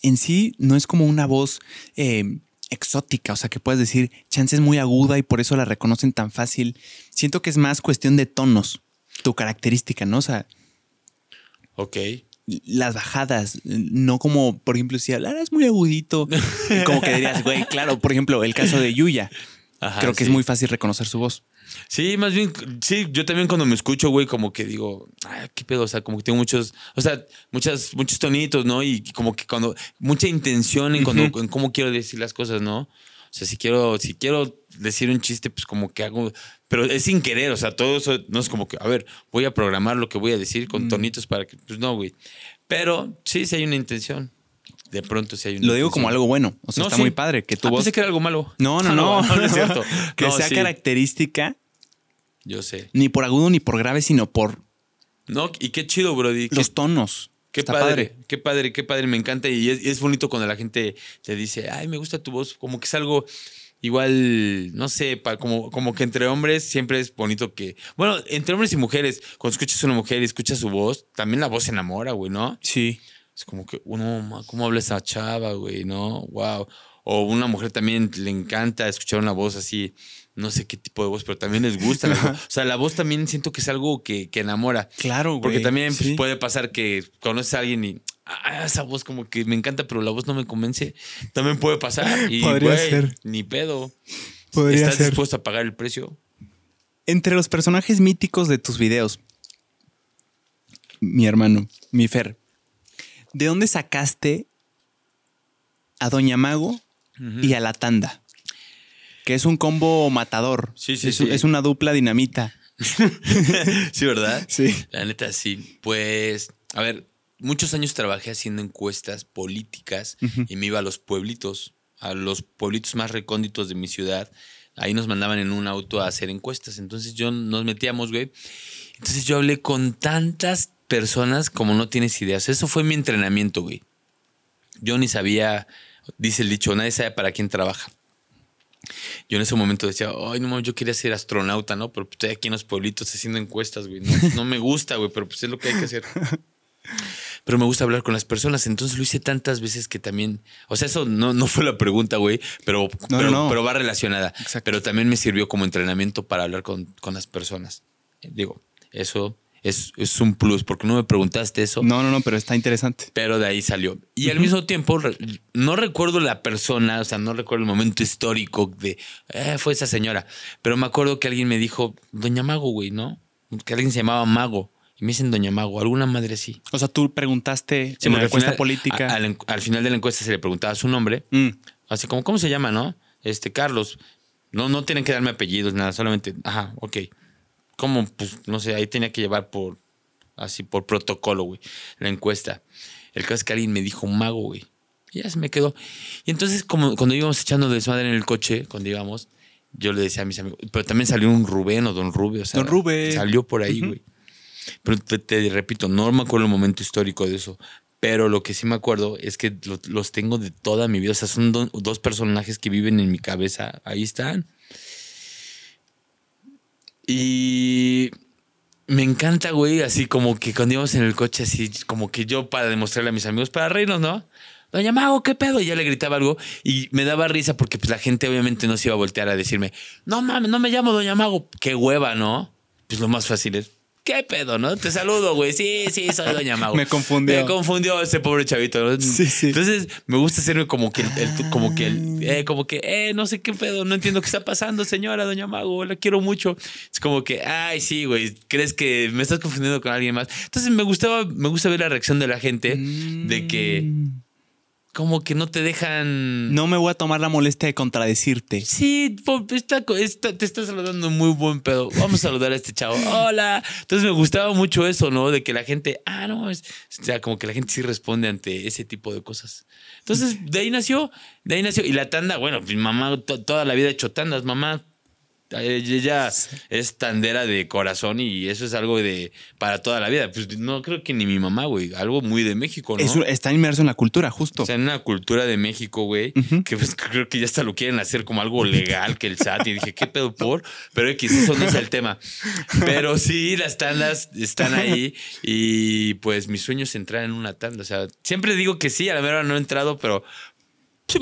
en sí no es como una voz eh, exótica, o sea, que puedes decir, chance es muy aguda y por eso la reconocen tan fácil. Siento que es más cuestión de tonos, tu característica, ¿no? O sea, Ok. las bajadas, no como, por ejemplo, si hablaras muy agudito, como que dirías, güey, claro, por ejemplo, el caso de Yuya, Ajá, creo que es muy fácil reconocer su voz. Sí, más bien, sí, yo también cuando me escucho, güey, como que digo, ay, qué pedo, o sea, como que tengo muchos, o sea, muchas, muchos tonitos, ¿no? Y como que cuando, mucha intención en, cuando, en cómo quiero decir las cosas, ¿no? O sea, si quiero, si quiero decir un chiste, pues como que hago, pero es sin querer, o sea, todo eso no es como que, a ver, voy a programar lo que voy a decir con tonitos para que, pues no, güey. Pero sí, sí hay una intención. De pronto sí hay una Lo digo como algo bueno, o sea, No, está sí. muy padre que tu Ah, voz... pensé que era algo malo. No, no, Ah, no, no, no es cierto. que sea sí, característica Yo sé. ni por agudo ni por grave, sino por No, y qué chido, Brody. Los tonos. qué Está padre, qué padre, qué padre. Me encanta y es, bonito cuando la gente te dice, ay, me gusta tu voz. Como que es algo igual, no sé, pa- como, como que entre hombres siempre es bonito que. Bueno, entre hombres y mujeres, cuando escuchas a una mujer y escuchas su voz, también la voz se enamora, güey, ¿no? Sí. Es como que, uno, ma, ¿cómo habla esa chava, güey? ¿No? Wow. O una mujer también le encanta escuchar una voz así, no sé qué tipo de voz, pero también les gusta. la voz. O sea, la voz también siento que es algo que, que enamora. Claro, güey. Porque también pues, sí. puede pasar que conoces a alguien y ah, esa voz como que me encanta, pero la voz no me convence. También puede pasar. Y, Podría güey, ser. Ni pedo. Podría ¿Estás ser. dispuesto a pagar el precio? Entre los personajes míticos de tus videos, mi hermano, mi Fer, ¿de dónde sacaste a Doña Mago y a la Tanda? Que es un combo matador. Sí, sí, es, sí. es una dupla dinamita. sí, ¿verdad? Sí. La neta, sí. Pues, a ver, muchos años trabajé haciendo encuestas políticas y me iba a los pueblitos, a los pueblitos más recónditos de mi ciudad. Ahí nos mandaban en un auto a hacer encuestas. Entonces yo nos metíamos, güey. Entonces yo hablé con tantas personas como no tienes ideas. Eso fue mi entrenamiento, güey. Yo ni sabía, dice el dicho, nadie sabe para quién trabaja. Yo en ese momento decía, ay, no mames, yo quería ser astronauta, ¿no? Pero pues, estoy aquí en los pueblitos haciendo encuestas, güey. No, no me gusta, güey, pero pues es lo que hay que hacer. Pero me gusta hablar con las personas, entonces lo hice tantas veces que también, o sea, eso no, no fue la pregunta, güey, pero, No, pero, no, no. pero va relacionada. Exacto. Pero también me sirvió como entrenamiento para hablar con, con las personas. Digo, eso es, es un plus, porque no me preguntaste eso. No, no, no, pero está interesante. Pero de ahí salió. Y al mismo tiempo, no recuerdo la persona, o sea, no recuerdo el momento histórico de, eh, fue esa señora. Pero me acuerdo que alguien me dijo, Doña Mago, güey, ¿no? Que alguien se llamaba Mago. Y me dicen Doña Mago, alguna madre sí. O sea, tú preguntaste Sí, en la encuesta final- política. a- al, al final de la encuesta se le preguntaba su nombre. Mm, Así como, ¿cómo se llama, no? Este, Carlos. No, no tienen que darme apellidos, nada, solamente, ajá, ok. ¿Cómo? Pues, no sé, ahí tenía que llevar por, así, por protocolo, güey, la encuesta. El caso es que alguien me dijo mago, güey. Y ya se me quedó. Y entonces, como cuando íbamos echando desmadre en el coche, cuando íbamos, yo le decía a mis amigos, pero también salió un Rubén o Don Rubén, o sea, Don Rubén. salió por ahí, güey. Pero te, te repito, no me acuerdo el momento histórico de eso. Pero lo que sí me acuerdo es que lo- los tengo de toda mi vida. O sea, son do- dos personajes que viven en mi cabeza. Ahí están. Y me encanta, güey, así como que cuando íbamos en el coche, así como que yo para demostrarle a mis amigos, para reírnos, ¿no? Doña Mago, ¿qué pedo? Y ya le gritaba algo y me daba risa porque pues, la gente obviamente no se iba a voltear a decirme, no mames, no me llamo Doña Mago. Qué hueva, ¿no? Pues lo más fácil es, ¿qué pedo, no? Te saludo, güey. Sí, sí, soy Doña Mago. Me confundió. Me confundió ese pobre chavito, ¿no? Sí, sí. Entonces, me gusta hacerme como que, el, como que, el, eh, como que, eh, no sé qué pedo, no entiendo qué está pasando, señora Doña Mago, la quiero mucho. Es como que, ay, sí, güey, crees que me estás confundiendo con alguien más. Entonces, me gustaba, me gusta ver la reacción de la gente de que Mm. Como que no te dejan. No me voy a tomar la molestia de contradecirte. Sí, está, está- te está saludando muy buen pedo. Vamos a saludar a este chavo. Hola. Entonces me gustaba mucho eso, ¿no? De que la gente, ah, no, es, o sea, como que la gente sí responde ante ese tipo de cosas. Entonces, de ahí nació, de ahí nació. Y la tanda, bueno, mi mamá to- toda la vida ha hecho tandas, mamá. Ella es tandera de corazón y eso es algo de para toda la vida. Pues no creo que ni mi mamá, güey. Algo muy de México, ¿no? Es un- está inmerso en la cultura, justo. O sea, en una cultura de México, güey, que pues, creo que ya hasta lo quieren hacer como algo legal que el SAT. Y dije, ¿qué pedo por? Pero X, eso no es el tema. Pero sí, las tandas están ahí y pues mi sueño es entrar en una tanda. O sea, siempre digo que sí, a la verdad no he entrado, pero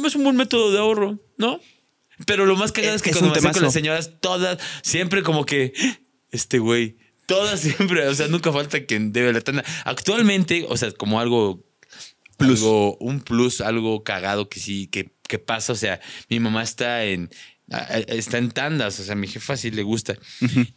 me es un buen método de ahorro, ¿no? Pero lo más cagado es que Es cuando me temazo. las señoras, todas, siempre como que, este güey, todas siempre, o sea, nunca falta quien debe la tanda. Actualmente, o sea, como algo Plus. algo, un plus, algo cagado que sí, que, que pasa. O sea, mi mamá está en, está en tandas, o sea, a mi jefa sí le gusta.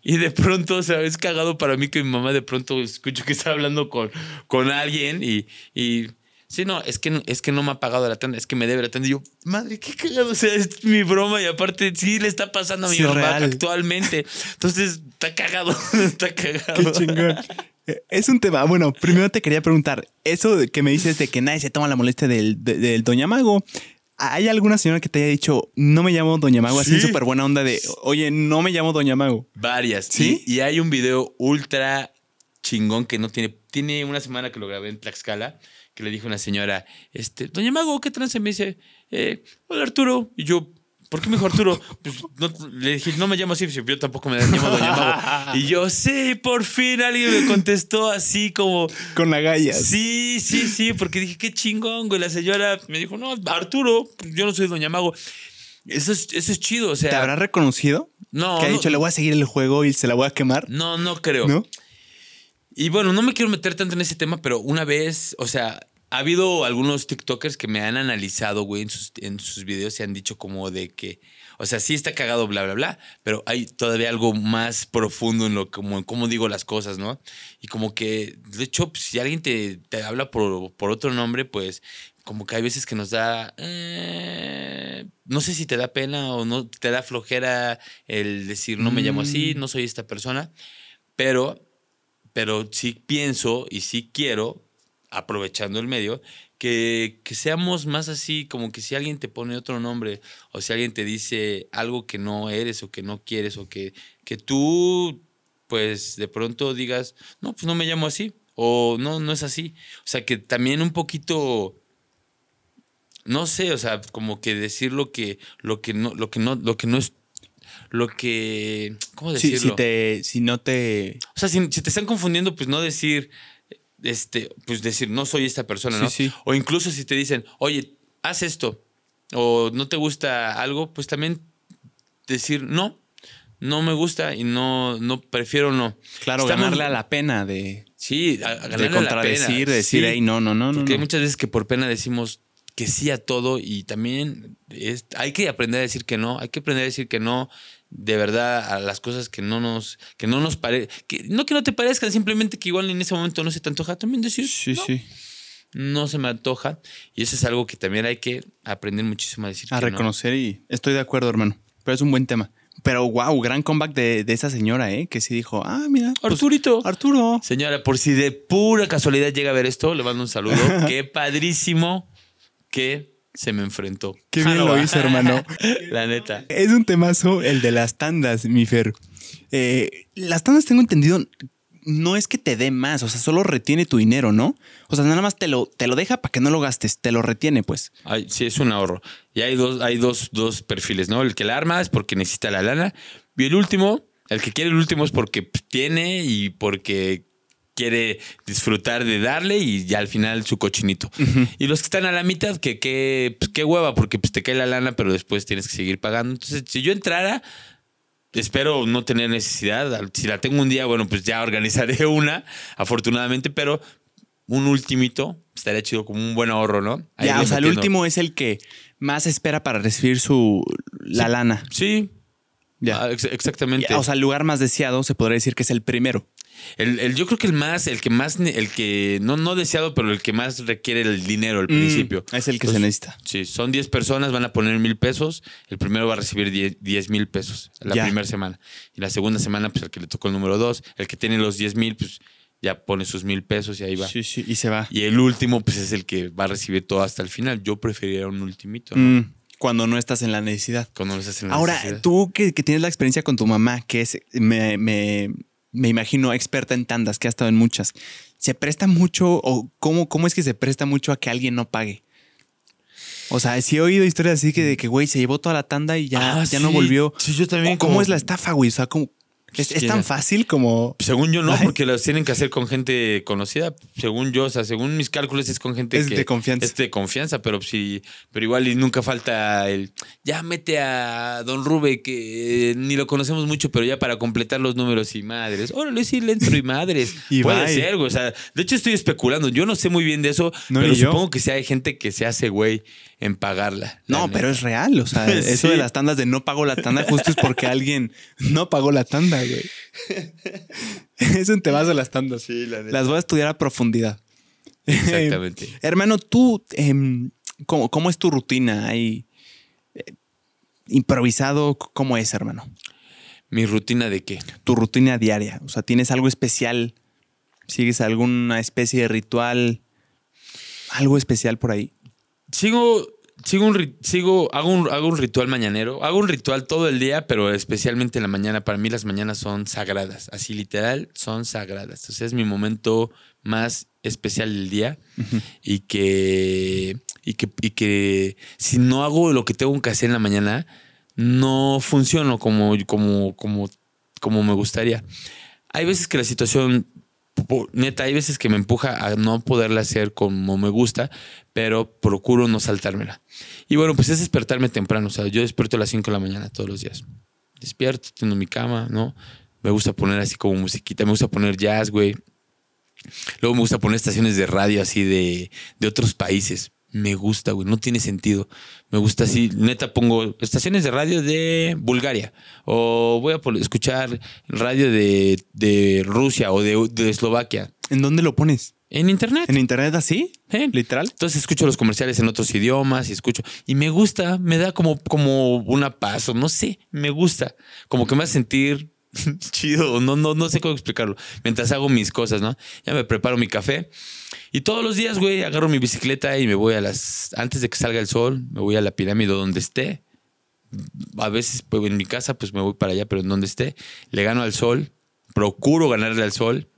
Y de pronto, o sea, es cagado para mí que mi mamá de pronto escucho que está hablando con, con alguien y, y sí, no, es que, no- es que no me ha pagado la tanda, es que me debe la tanda. Y yo, madre, qué cagado, o sea, es mi broma y aparte sí le está pasando a mi Sí, mamá real. actualmente. Entonces, está cagado, está cagado. Qué chingón. Eh, Es un tema. Bueno, primero te quería preguntar, eso que me dices de que nadie se toma la molestia del, de- del Doña Mago. ¿Hay alguna señora que te haya dicho, no me llamo Doña Mago? Así Sí. súper buena onda de, oye, no me llamo Doña Mago. Varias. ¿Sí? Y, y hay un video ultra chingón que no tiene. Tiene una semana que lo grabé en Tlaxcala. Que le dijo una señora, este, Doña Mago, ¿qué trance? Me dice, eh, hola Arturo. Y yo, ¿por qué me dijo Arturo? Pues no, le dije, no me llamo así, pues, yo tampoco me llamo Doña Mago. Y yo, sí, por fin alguien me contestó así como, Con la galla. Sí, sí, sí, porque dije, qué chingón, güey. La señora me dijo, no, Arturo, yo no soy Doña Mago. Eso es, eso es chido, o sea. ¿Te habrá reconocido? No, que ha no, dicho, le voy a seguir el juego y se la voy a quemar. no, no creo. ¿No? Y bueno, no me quiero meter tanto en ese tema, pero una vez, o sea, ha habido algunos TikTokers que me han analizado, güey, en sus, en sus videos y han dicho como de que, o sea, sí está cagado, bla, bla, bla, pero hay todavía algo más profundo en lo como en cómo digo las cosas, ¿no? Y como que, de hecho, pues, si alguien te, te habla por, por otro nombre, pues como que hay veces que nos da, eh, no sé si te da pena o no te da flojera el decir, no me llamo así, Mm. no soy esta persona, pero pero sí pienso y sí quiero, aprovechando el medio, que, que seamos más así, como que si alguien te pone otro nombre o si alguien te dice algo que no eres o que no quieres o que, que tú, pues de pronto digas, no, pues no me llamo así o no, no es así. O sea, que también un poquito... No sé, o sea, como que decir lo que, lo que no, lo que no, lo que no es, lo que, ¿cómo Si, decirlo? si, te, si no te... O sea, si, si te están confundiendo, pues no decir, este, pues decir, no soy esta persona, Sí, ¿no? sí. O incluso si te dicen, oye, haz esto, o no te gusta algo, pues también decir, no, no me gusta y no, no, prefiero no. Claro, Estamos- ganarle a la pena de, Sí, a, a ganarle de contradecir, de decir, hey, no, no, no, no. Porque hay no". muchas veces que por pena decimos que sí a todo y también es- hay que aprender a decir que no, hay que aprender a decir que no de verdad a las cosas que no nos que no nos pare que no que no te parezcan simplemente que igual en ese momento no se te antoja también decir Sí, no, sí. no se me antoja y eso es algo que también hay que aprender muchísimo a decir A que no. reconocer y estoy de acuerdo, hermano. Pero es un buen tema. Pero wow, gran comeback de, de esa señora, ¿eh? Que sí dijo, ah, mira. pues, Arturito Arturo. Señora, por si de pura casualidad llega a ver esto, le mando un saludo. Qué padrísimo que se me enfrentó. Qué bien lo hizo, hermano. La neta. Es un temazo el de las tandas, mi Fer. Eh, las tandas, tengo entendido, no es que te dé más, o sea, solo retiene tu dinero, ¿no? O sea, nada más te lo, te lo deja para que no lo gastes, te lo retiene, pues. Ay, sí, es un ahorro. Y hay dos, hay dos, dos perfiles, ¿no? El que la arma es porque necesita la lana. Y el último, el que quiere el último es porque tiene y porque quiere disfrutar de darle y ya al final su cochinito. Y los que están a la mitad, que qué pues, qué hueva, porque pues, te cae la lana, pero después tienes que seguir pagando. Entonces, si yo entrara, espero no tener necesidad. Si la tengo un día, bueno, pues ya organizaré una, afortunadamente, pero un ultimito estaría chido como un buen ahorro, ¿no? Ahí Ya, o sea, el último es el que más espera para recibir su la Sí. lana. Sí. Ya. Ah, ex- exactamente. Ya, O sea, el lugar más deseado se podría decir que es el primero. El, el- yo creo que el más, el que más, el que, no, no deseado, pero el que más requiere el dinero al principio. Mm, es el que se necesita. Sí, son 10 personas, van a poner mil pesos. El primero va a recibir 10 mil pesos la Ya. primera semana. Y la segunda semana, pues el que le tocó el número 2. El que tiene los 10 mil, pues ya pone sus mil pesos y ahí va. Sí, sí, y se va. Y el último, pues es el que va a recibir todo hasta el final. Yo preferiría un ultimito, ¿no? Mm, cuando no estás en la necesidad. Cuando les hacen la Ahora, necesidad. tú que, que tienes la experiencia con tu mamá, que es, me, me- me imagino, experta en tandas, que ha estado en muchas, ¿se presta mucho o cómo, cómo es que se presta mucho a que alguien no pague? O sea, sí he oído historias así que de que, güey, se llevó toda la tanda y ya, Ah, ya no volvió. Sí, yo también. ¿Cómo como- es la estafa, güey? O sea, ¿cómo- ¿es, es tan fácil como...? Según yo no, Ay. porque las tienen que hacer con gente conocida. Según yo, o sea, según mis cálculos es con gente Es que de confianza. Es de confianza, pero sí, pero igual y nunca falta el ya mete a Don Rube que eh, ni lo conocemos mucho, pero ya para completar los números y madres. Órale, sí le entro y madres. Y Puede bye. ser, güey. O sea, de hecho estoy especulando. Yo no sé muy bien de eso, No, pero yo. supongo que sí hay gente que se hace güey en pagarla. la No, neta. pero es real. O sea, eso de las tandas de no pago la tanda justo es porque alguien no pagó la tanda, güey. Es un temazo de las tandas. Sí, la neta. Las voy a estudiar a profundidad. Exactamente. Hermano, tú, em, ¿cómo, cómo es tu rutina? ¿Hay eh, improvisado? ¿Cómo es, hermano? Mi rutina de qué? Tu rutina diaria. O sea, ¿tienes algo especial? ¿Sigues alguna especie de ritual? ¿Algo especial por ahí? Sigo, sigo un, sigo, hago un, hago un ritual mañanero. Hago un ritual todo el día, pero especialmente en la mañana. Para mí las mañanas son sagradas. Así literal, son sagradas. Sea, es mi momento más especial del día. Y que, y que, y que si no hago lo que tengo que hacer en la mañana, no funciono como, como, como, como me gustaría. Hay veces que la situación, neta, hay veces que me empuja a no poderla hacer como me gusta, pero procuro no saltármela. Y bueno, pues es despertarme temprano. O sea, yo despierto a las 5 de la mañana todos los días. Despierto, tengo mi cama, ¿no? Me gusta poner así como musiquita, me gusta poner jazz, güey. Luego me gusta poner estaciones de radio así de, de otros países. Me gusta, güey. No tiene sentido. Me gusta así. Neta, pongo estaciones de radio de Bulgaria. O voy a escuchar radio de, de Rusia o de, de Eslovaquia. ¿En dónde lo pones? En internet. ¿En internet así? ¿Eh? ¿Literal? Entonces escucho los comerciales en otros idiomas y escucho. Y me gusta, me da como, como una paz, o no sé, me gusta. Como que me hace sentir chido, no, no, no sé cómo explicarlo. Mientras hago mis cosas, ¿no? Ya me preparo mi café. Y todos los días, güey, agarro mi bicicleta y me voy a las. Antes de que salga el sol, me voy a la pirámide donde esté. A veces, pues, en mi casa, pues me voy para allá, pero en donde esté, le gano al sol, procuro ganarle al sol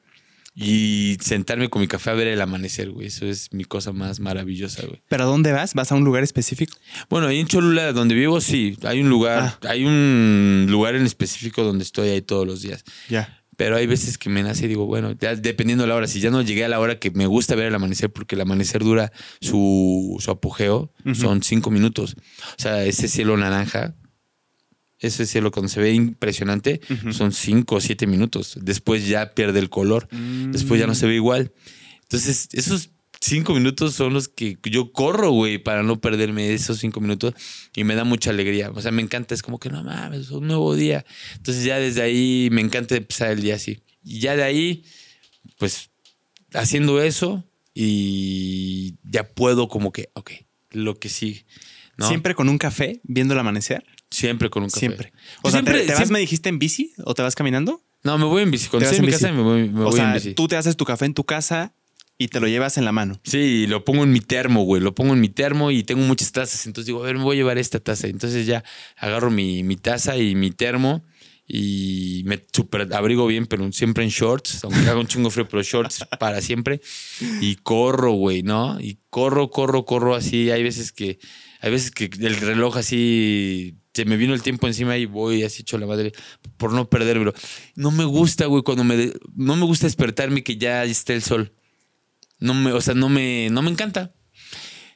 y sentarme con mi café a ver el amanecer, güey. Eso es mi cosa más maravillosa, güey. ¿Pero a dónde vas? ¿Vas a un lugar específico? Bueno, ahí en Cholula, donde vivo, sí, hay un lugar, hay un lugar en específico donde estoy ahí todos los días. Ya. Pero hay veces que me nace y digo, bueno, ya dependiendo de la hora, si ya no llegué a la hora que me gusta ver el amanecer, porque el amanecer dura su, su apogeo, son cinco minutos. O sea, ese cielo naranja, ese cielo cuando se ve impresionante, son cinco o siete minutos. Después ya pierde el color, después ya no se ve igual. Entonces, esos cinco minutos son los que yo corro, güey, para no perderme esos cinco minutos y me da mucha alegría. O sea, me encanta, es como que no mames, es un nuevo día. Entonces, ya desde ahí me encanta empezar el día así. Y ya de ahí, pues, haciendo eso y ya puedo como que, ok, lo que sí. ¿no? ¿Siempre con un café viendo el amanecer? Siempre con un café. Siempre. O sea, siempre- ¿te, te vas, siempre- me dijiste, en bici o te vas caminando? No, me voy en bici. Cuando vas estoy en mi en casa, me voy, me o voy sea, en bici. tú te haces tu café en tu casa y te lo llevas en la mano. Sí, lo pongo en mi termo, güey. Lo pongo en mi termo y tengo muchas tazas. Entonces digo, a ver, me voy a llevar esta taza. Entonces ya agarro mi, mi taza y mi termo y me super abrigo bien, pero siempre en shorts. Aunque haga un chingo frío, pero shorts para siempre. Y corro, güey, ¿no? Y corro, corro, corro así. Hay veces que, hay veces que el reloj así se me vino el tiempo encima y voy así hecho la madre por no perdérmelo. No me gusta, güey, cuando me, de- no me gusta despertarme que ya esté el sol. No me, o sea, no me, no me encanta.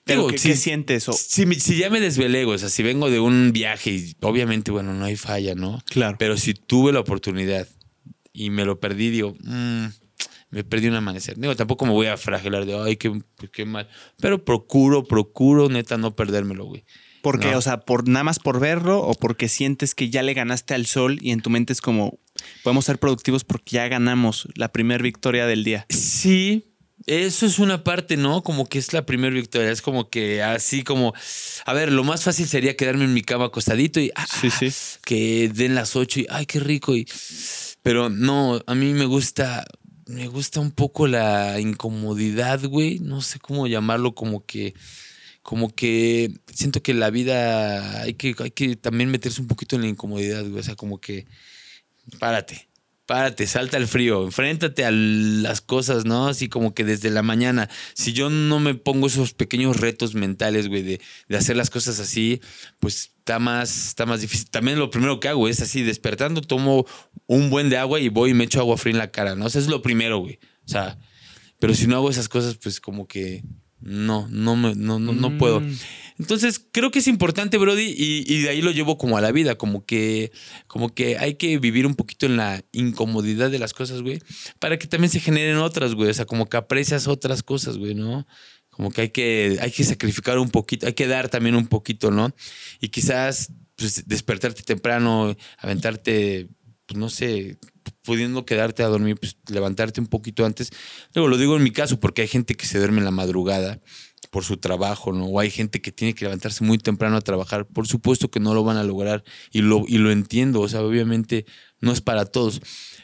Pero Digo, ¿qué, qué sientes? O- Si, si ya me desvelé, o sea, si vengo de un viaje y obviamente, bueno, no hay falla, ¿no? Claro. Pero si tuve la oportunidad y me lo perdí, digo, mm, me perdí un amanecer. Digo, tampoco me voy a fragelar de, ay, qué, pues, qué mal. Pero procuro, procuro, neta, no perdérmelo, güey. porque, No. o sea, por nada más por verlo o porque sientes que ya le ganaste al sol y en tu mente es como podemos ser productivos porque ya ganamos la primera victoria del día. Sí, eso es una parte, ¿no? Como que es la primera victoria. Es como que así como, a ver, lo más fácil sería quedarme en mi cama acostadito y ah, Sí, sí. que den las ocho y ay, qué rico. Y, pero no, a mí me gusta, me gusta un poco la incomodidad, güey. No sé cómo llamarlo, como que, como que siento que la vida hay que, hay que también meterse un poquito en la incomodidad, güey. O sea, como que párate. Párate, salta al frío, enfréntate a las cosas, ¿no? Así como que desde la mañana. Si yo no me pongo esos pequeños retos mentales, güey, de, hacer las cosas así, pues está más, está más difícil. También lo primero que hago es así, despertando, tomo un buen de agua y voy y me echo agua fría en la cara, ¿no? O sea, es lo primero, güey. O sea, pero si no hago esas cosas, pues como que no, no, me, no, no, no puedo. Entonces, creo que es importante, Brody, y, y de ahí lo llevo como a la vida, como que, como que hay que vivir un poquito en la incomodidad de las cosas, güey, para que también se generen otras, güey. O sea, como que aprecias otras cosas, güey, ¿no? Como que hay que, hay que sacrificar un poquito, hay que dar también un poquito, ¿no? Y quizás pues, despertarte temprano, aventarte, pues no sé, pudiendo quedarte a dormir, pues levantarte un poquito antes. Luego lo digo en mi caso, porque hay gente que se duerme en la madrugada por su trabajo, ¿no? O hay gente que tiene que levantarse muy temprano a trabajar. Por supuesto que no lo van a lograr y lo, y lo entiendo. O sea, obviamente no es para todos.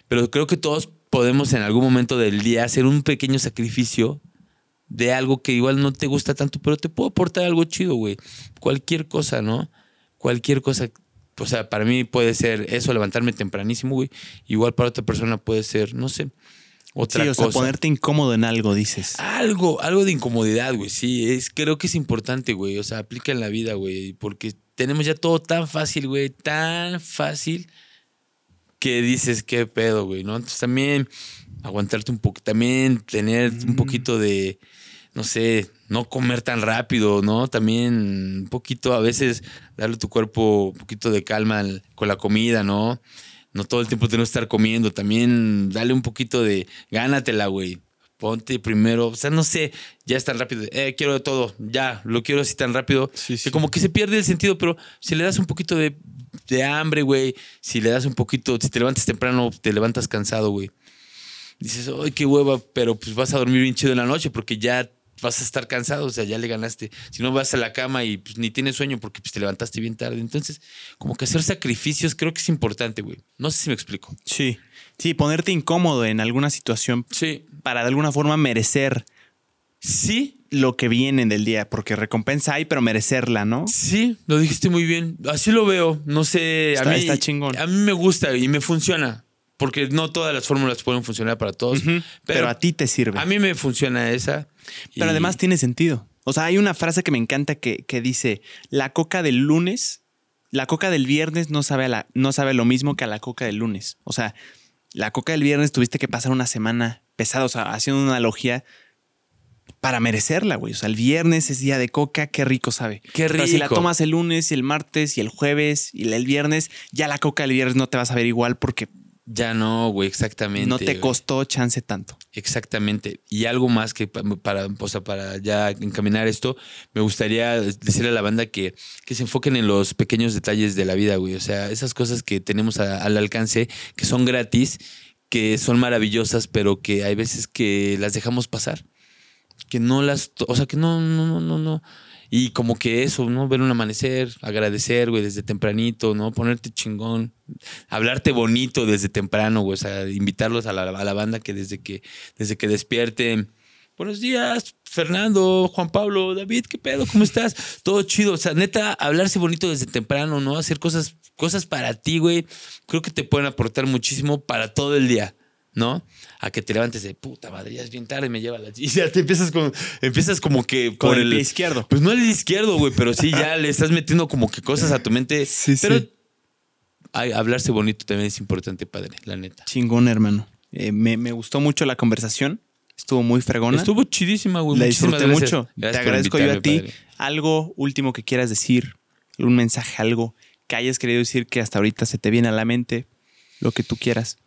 Pero creo que todos podemos en algún momento del día hacer un pequeño sacrificio de algo que igual no te gusta tanto, pero te puede aportar algo chido, güey. Cualquier cosa, ¿no? Cualquier cosa. O sea, para mí puede ser eso, levantarme tempranísimo, güey. Igual para otra persona puede ser, no sé, otra sí, o sea, cosa. ponerte incómodo en algo, dices. Algo, algo de incomodidad, güey. Sí, es, creo que es importante, güey. O sea, aplica en la vida, güey. Porque tenemos ya todo tan fácil, güey. Tan fácil que dices, qué pedo, güey, ¿no? Entonces también aguantarte un poco, también tener un poquito de, no sé, no comer tan rápido, ¿no? También un poquito, a veces, darle a tu cuerpo un poquito de calma al- con la comida, ¿no? No todo el tiempo tener que estar comiendo, también dale un poquito de, gánatela, güey. Ponte primero, o sea, no sé, ya es tan rápido, eh, quiero de todo, ya, lo quiero así tan rápido, Sí, sí. que como que se pierde el sentido, pero si le das un poquito de, de hambre, güey, si le das un poquito, si te levantas temprano, te levantas cansado, güey. Dices, ay, qué hueva, pero pues vas a dormir bien chido en la noche porque ya vas a estar cansado, o sea, ya le ganaste. Si no vas a la cama y pues, ni tienes sueño porque pues, te levantaste bien tarde. Entonces, como que hacer sacrificios creo que es importante, güey. No sé si me explico. Sí. Sí, ponerte incómodo en alguna situación Sí. para de alguna forma merecer Sí, lo que viene del día, porque recompensa hay, pero merecerla, ¿no? Sí, lo dijiste muy bien. Así lo veo. No sé, Está- a mí está chingón. A mí me gusta y me funciona. Porque no todas las fórmulas pueden funcionar para todos. Pero, a ti te sirve. a mí me funciona esa. Pero y- además tiene sentido. O sea, hay una frase que me encanta que, que dice, la coca del lunes, la coca del viernes no sabe, a la, no sabe lo mismo que a la coca del lunes. O sea, la coca del viernes tuviste que pasar una semana pesada, o sea, haciendo una analogía para merecerla, güey. O sea, el viernes es día de coca, qué rico sabe. Qué Pero si la rico. tomas el lunes y el martes y el jueves y el viernes, ya la coca del viernes no te va a saber igual porque Ya no, güey, exactamente. no te güey. costó chance tanto. Exactamente. Y algo más que pa- para, o sea, para ya encaminar esto, me gustaría decirle a la banda que, que se enfoquen en los pequeños detalles de la vida, güey. O sea, esas cosas que tenemos a- al alcance, que son gratis, que son maravillosas, pero que hay veces que las dejamos pasar. Que no las, o sea, que no, no, no, no, no. Y como que eso, ¿no? Ver un amanecer, agradecer, güey, desde tempranito, ¿no? Ponerte chingón, hablarte bonito desde temprano, güey. O sea, invitarlos a la, a la banda que desde que, desde que despierten. Buenos días, Fernando, Juan Pablo, David, ¿qué pedo? ¿Cómo estás? Todo chido. O sea, neta, hablarse bonito desde temprano, ¿no? Hacer cosas, cosas para ti, güey. Creo que te pueden aportar muchísimo para todo el día. ¿No? A que te levantes de puta madre, ya es bien tarde, me lleva la. Y ya te empiezas con. Empiezas como que Con por el izquierdo. Pues no el izquierdo, güey, pero sí ya le estás metiendo como que cosas a tu mente. Sí, pero sí. ay, hablarse bonito también es importante, padre, la neta. Chingón, hermano. Eh, me, me gustó mucho la conversación. Estuvo muy fregona. Estuvo chidísima, güey. La disfruté gracias. mucho. Gracias Te agradezco yo a ti. padre. Algo último que quieras decir, un mensaje, algo que hayas querido decir que hasta ahorita se te viene a la mente, lo que tú quieras.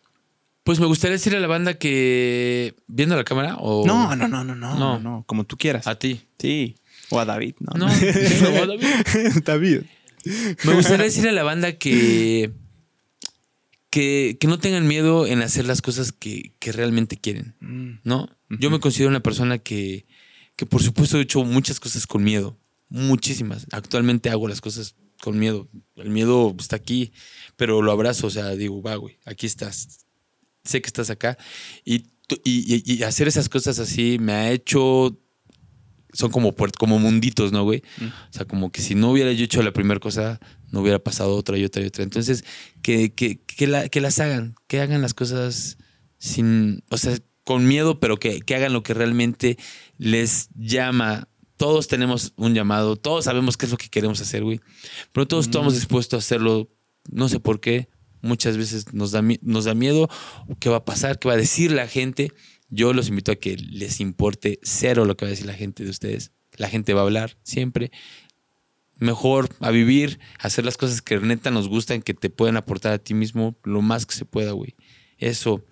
Pues me gustaría decirle a la banda que. ¿Viendo la cámara? O... No, no, no, no, no, No. no, como tú quieras. A ti. Sí. O a David, ¿no? No, no, a David. David. Me gustaría decirle a la banda que, que, que no tengan miedo en hacer las cosas que, que realmente quieren, Mm. ¿no? Yo me considero una persona que, que por supuesto he hecho muchas cosas con miedo, muchísimas. Actualmente hago las cosas con miedo. El miedo está aquí, pero lo abrazo, o sea, digo, va, güey, aquí estás. Sé que estás acá. Y, y- hacer esas cosas así me ha hecho... Son como, como munditos, ¿no, güey? Mm. O sea, como que si no hubiera yo hecho la primera cosa, no hubiera pasado otra y otra y otra. Entonces, que, que, que, la- que las hagan, que hagan las cosas sin, o sea, con miedo, pero que, que hagan lo que realmente les llama. Todos tenemos un llamado, todos sabemos qué es lo que queremos hacer, güey. Pero todos estamos dispuestos a hacerlo, no sé por qué. Muchas veces nos da, nos da miedo qué va a pasar, qué va a decir la gente. Yo los invito a que les importe cero lo que va a decir la gente de ustedes. La gente va a hablar siempre. Mejor a vivir, a hacer las cosas que neta nos gustan, que te pueden aportar a ti mismo lo más que se pueda, güey. Eso,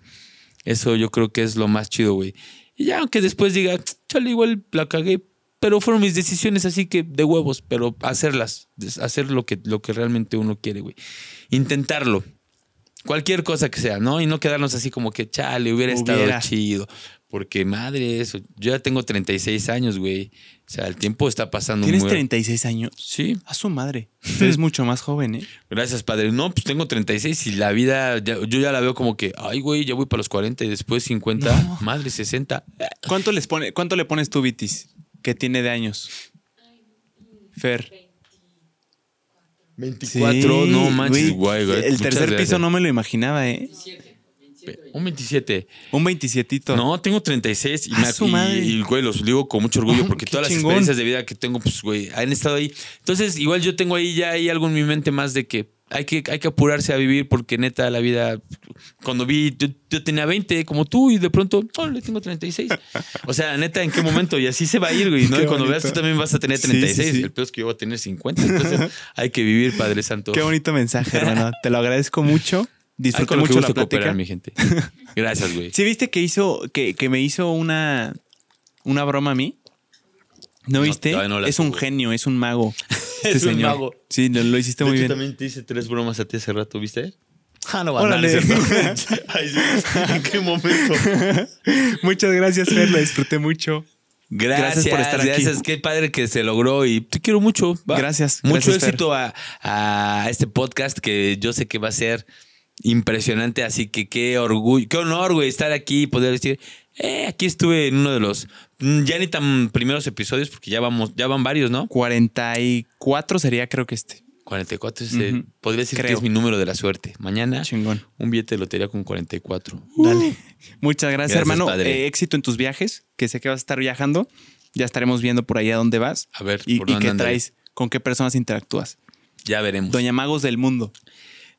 eso yo creo que es lo más chido, güey. Y ya, aunque después diga, chale, igual la cagué, pero fueron mis decisiones así que de huevos, pero hacerlas, hacer lo que, lo que realmente uno quiere, güey. Intentarlo. Cualquier cosa que sea, ¿no? Y no quedarnos así como que, chale, hubiera, Hubiera. estado chido. Porque madre, eso. Yo ya tengo 36 años, güey. O sea, el tiempo está pasando ¿Tienes muy 36 años? Sí, A su madre. Eres mucho más joven, ¿eh? gracias, padre. No, pues tengo 36 y la vida, ya- yo ya la veo como que, ay, güey, ya voy para los 40 y después 50, No. madre, 60. ¿Cuánto, les pone, ¿Cuánto le pones tú, Vitis? Que tiene de años. Fer. 24, Sí, no manches, güey. güey. güey. El tercer piso no me lo imaginaba, ¿eh? Un 27. Un 27. No, tengo 36 y, ¡A me, su y- madre! y, güey, los digo con mucho orgullo porque todas las experiencias de vida que tengo, pues, güey, han estado ahí. Entonces, igual yo tengo ahí ya hay algo en mi mente más de que hay que, hay que apurarse a vivir porque neta la vida, cuando vi, yo, yo tenía 20 como tú y de pronto, oh, le tengo 36. O sea, neta, ¿en qué momento? Y así se va a ir, güey, ¿no? Qué Y cuando veas tú también vas a tener Sí, 36. sí, sí. El peor es que yo voy a tener 50. Entonces, hay que vivir, Padre Santo. Qué bonito mensaje, hermano. Te lo agradezco mucho. Que mucho la plática. cooperar, mi gente. Gracias, güey. ¿Sí viste que hizo, que, que me hizo una, una broma a mí? ¿No, No, viste? no es un genio, es un mago. Este Es un señor. mago. Sí, lo, lo hiciste De muy hecho, bien. también te hice tres bromas a ti hace rato, ¿viste? Ah, no. Ay, sí. ¿En qué momento? Muchas gracias, Fer. La disfruté mucho. Gracias, por estar aquí. gracias. Qué padre que se logró y te quiero mucho. va. Gracias, Mucho gracias, éxito a, a este podcast que yo sé que va a ser impresionante. Así que qué orgullo, qué honor, güey, estar aquí y poder decir, eh, aquí estuve en uno de los mm, ya ni tan primeros episodios porque ya vamos, ya van varios, ¿no? 44 sería, creo que este. 44 es, Ujú. podría decir que es mi número de la suerte. Mañana Chingón. un billete de lotería con 44. Dale. Muchas gracias, Gracias, hermano. Eh, éxito en tus viajes, que sé que vas a estar viajando. Ya estaremos viendo por ahí a dónde vas A ver, y, ¿por y dónde qué andaré? traes, con qué personas interactúas. Ya veremos. Doña Magos del Mundo.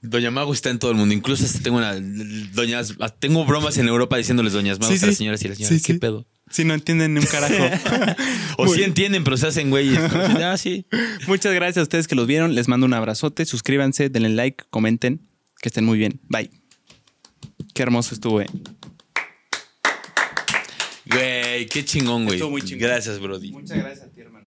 Doña Mago está en todo el mundo. Incluso hasta tengo una. Doñas, tengo bromas en Europa diciéndoles Doñas Magos Sí, a las sí. señoras y las señoras. Sí, ¿Qué sí. pedo? Si no entienden ni un carajo. O Muy- sí entienden, pero se hacen güeyes. ah, sí. Muchas gracias a ustedes que los vieron. Les mando un abrazote. Suscríbanse, denle like, comenten. Que estén muy bien. Bye. Qué hermoso estuvo, eh. Güey, qué chingón, güey. Estuvo muy chingón. Gracias, Brody. Muchas gracias.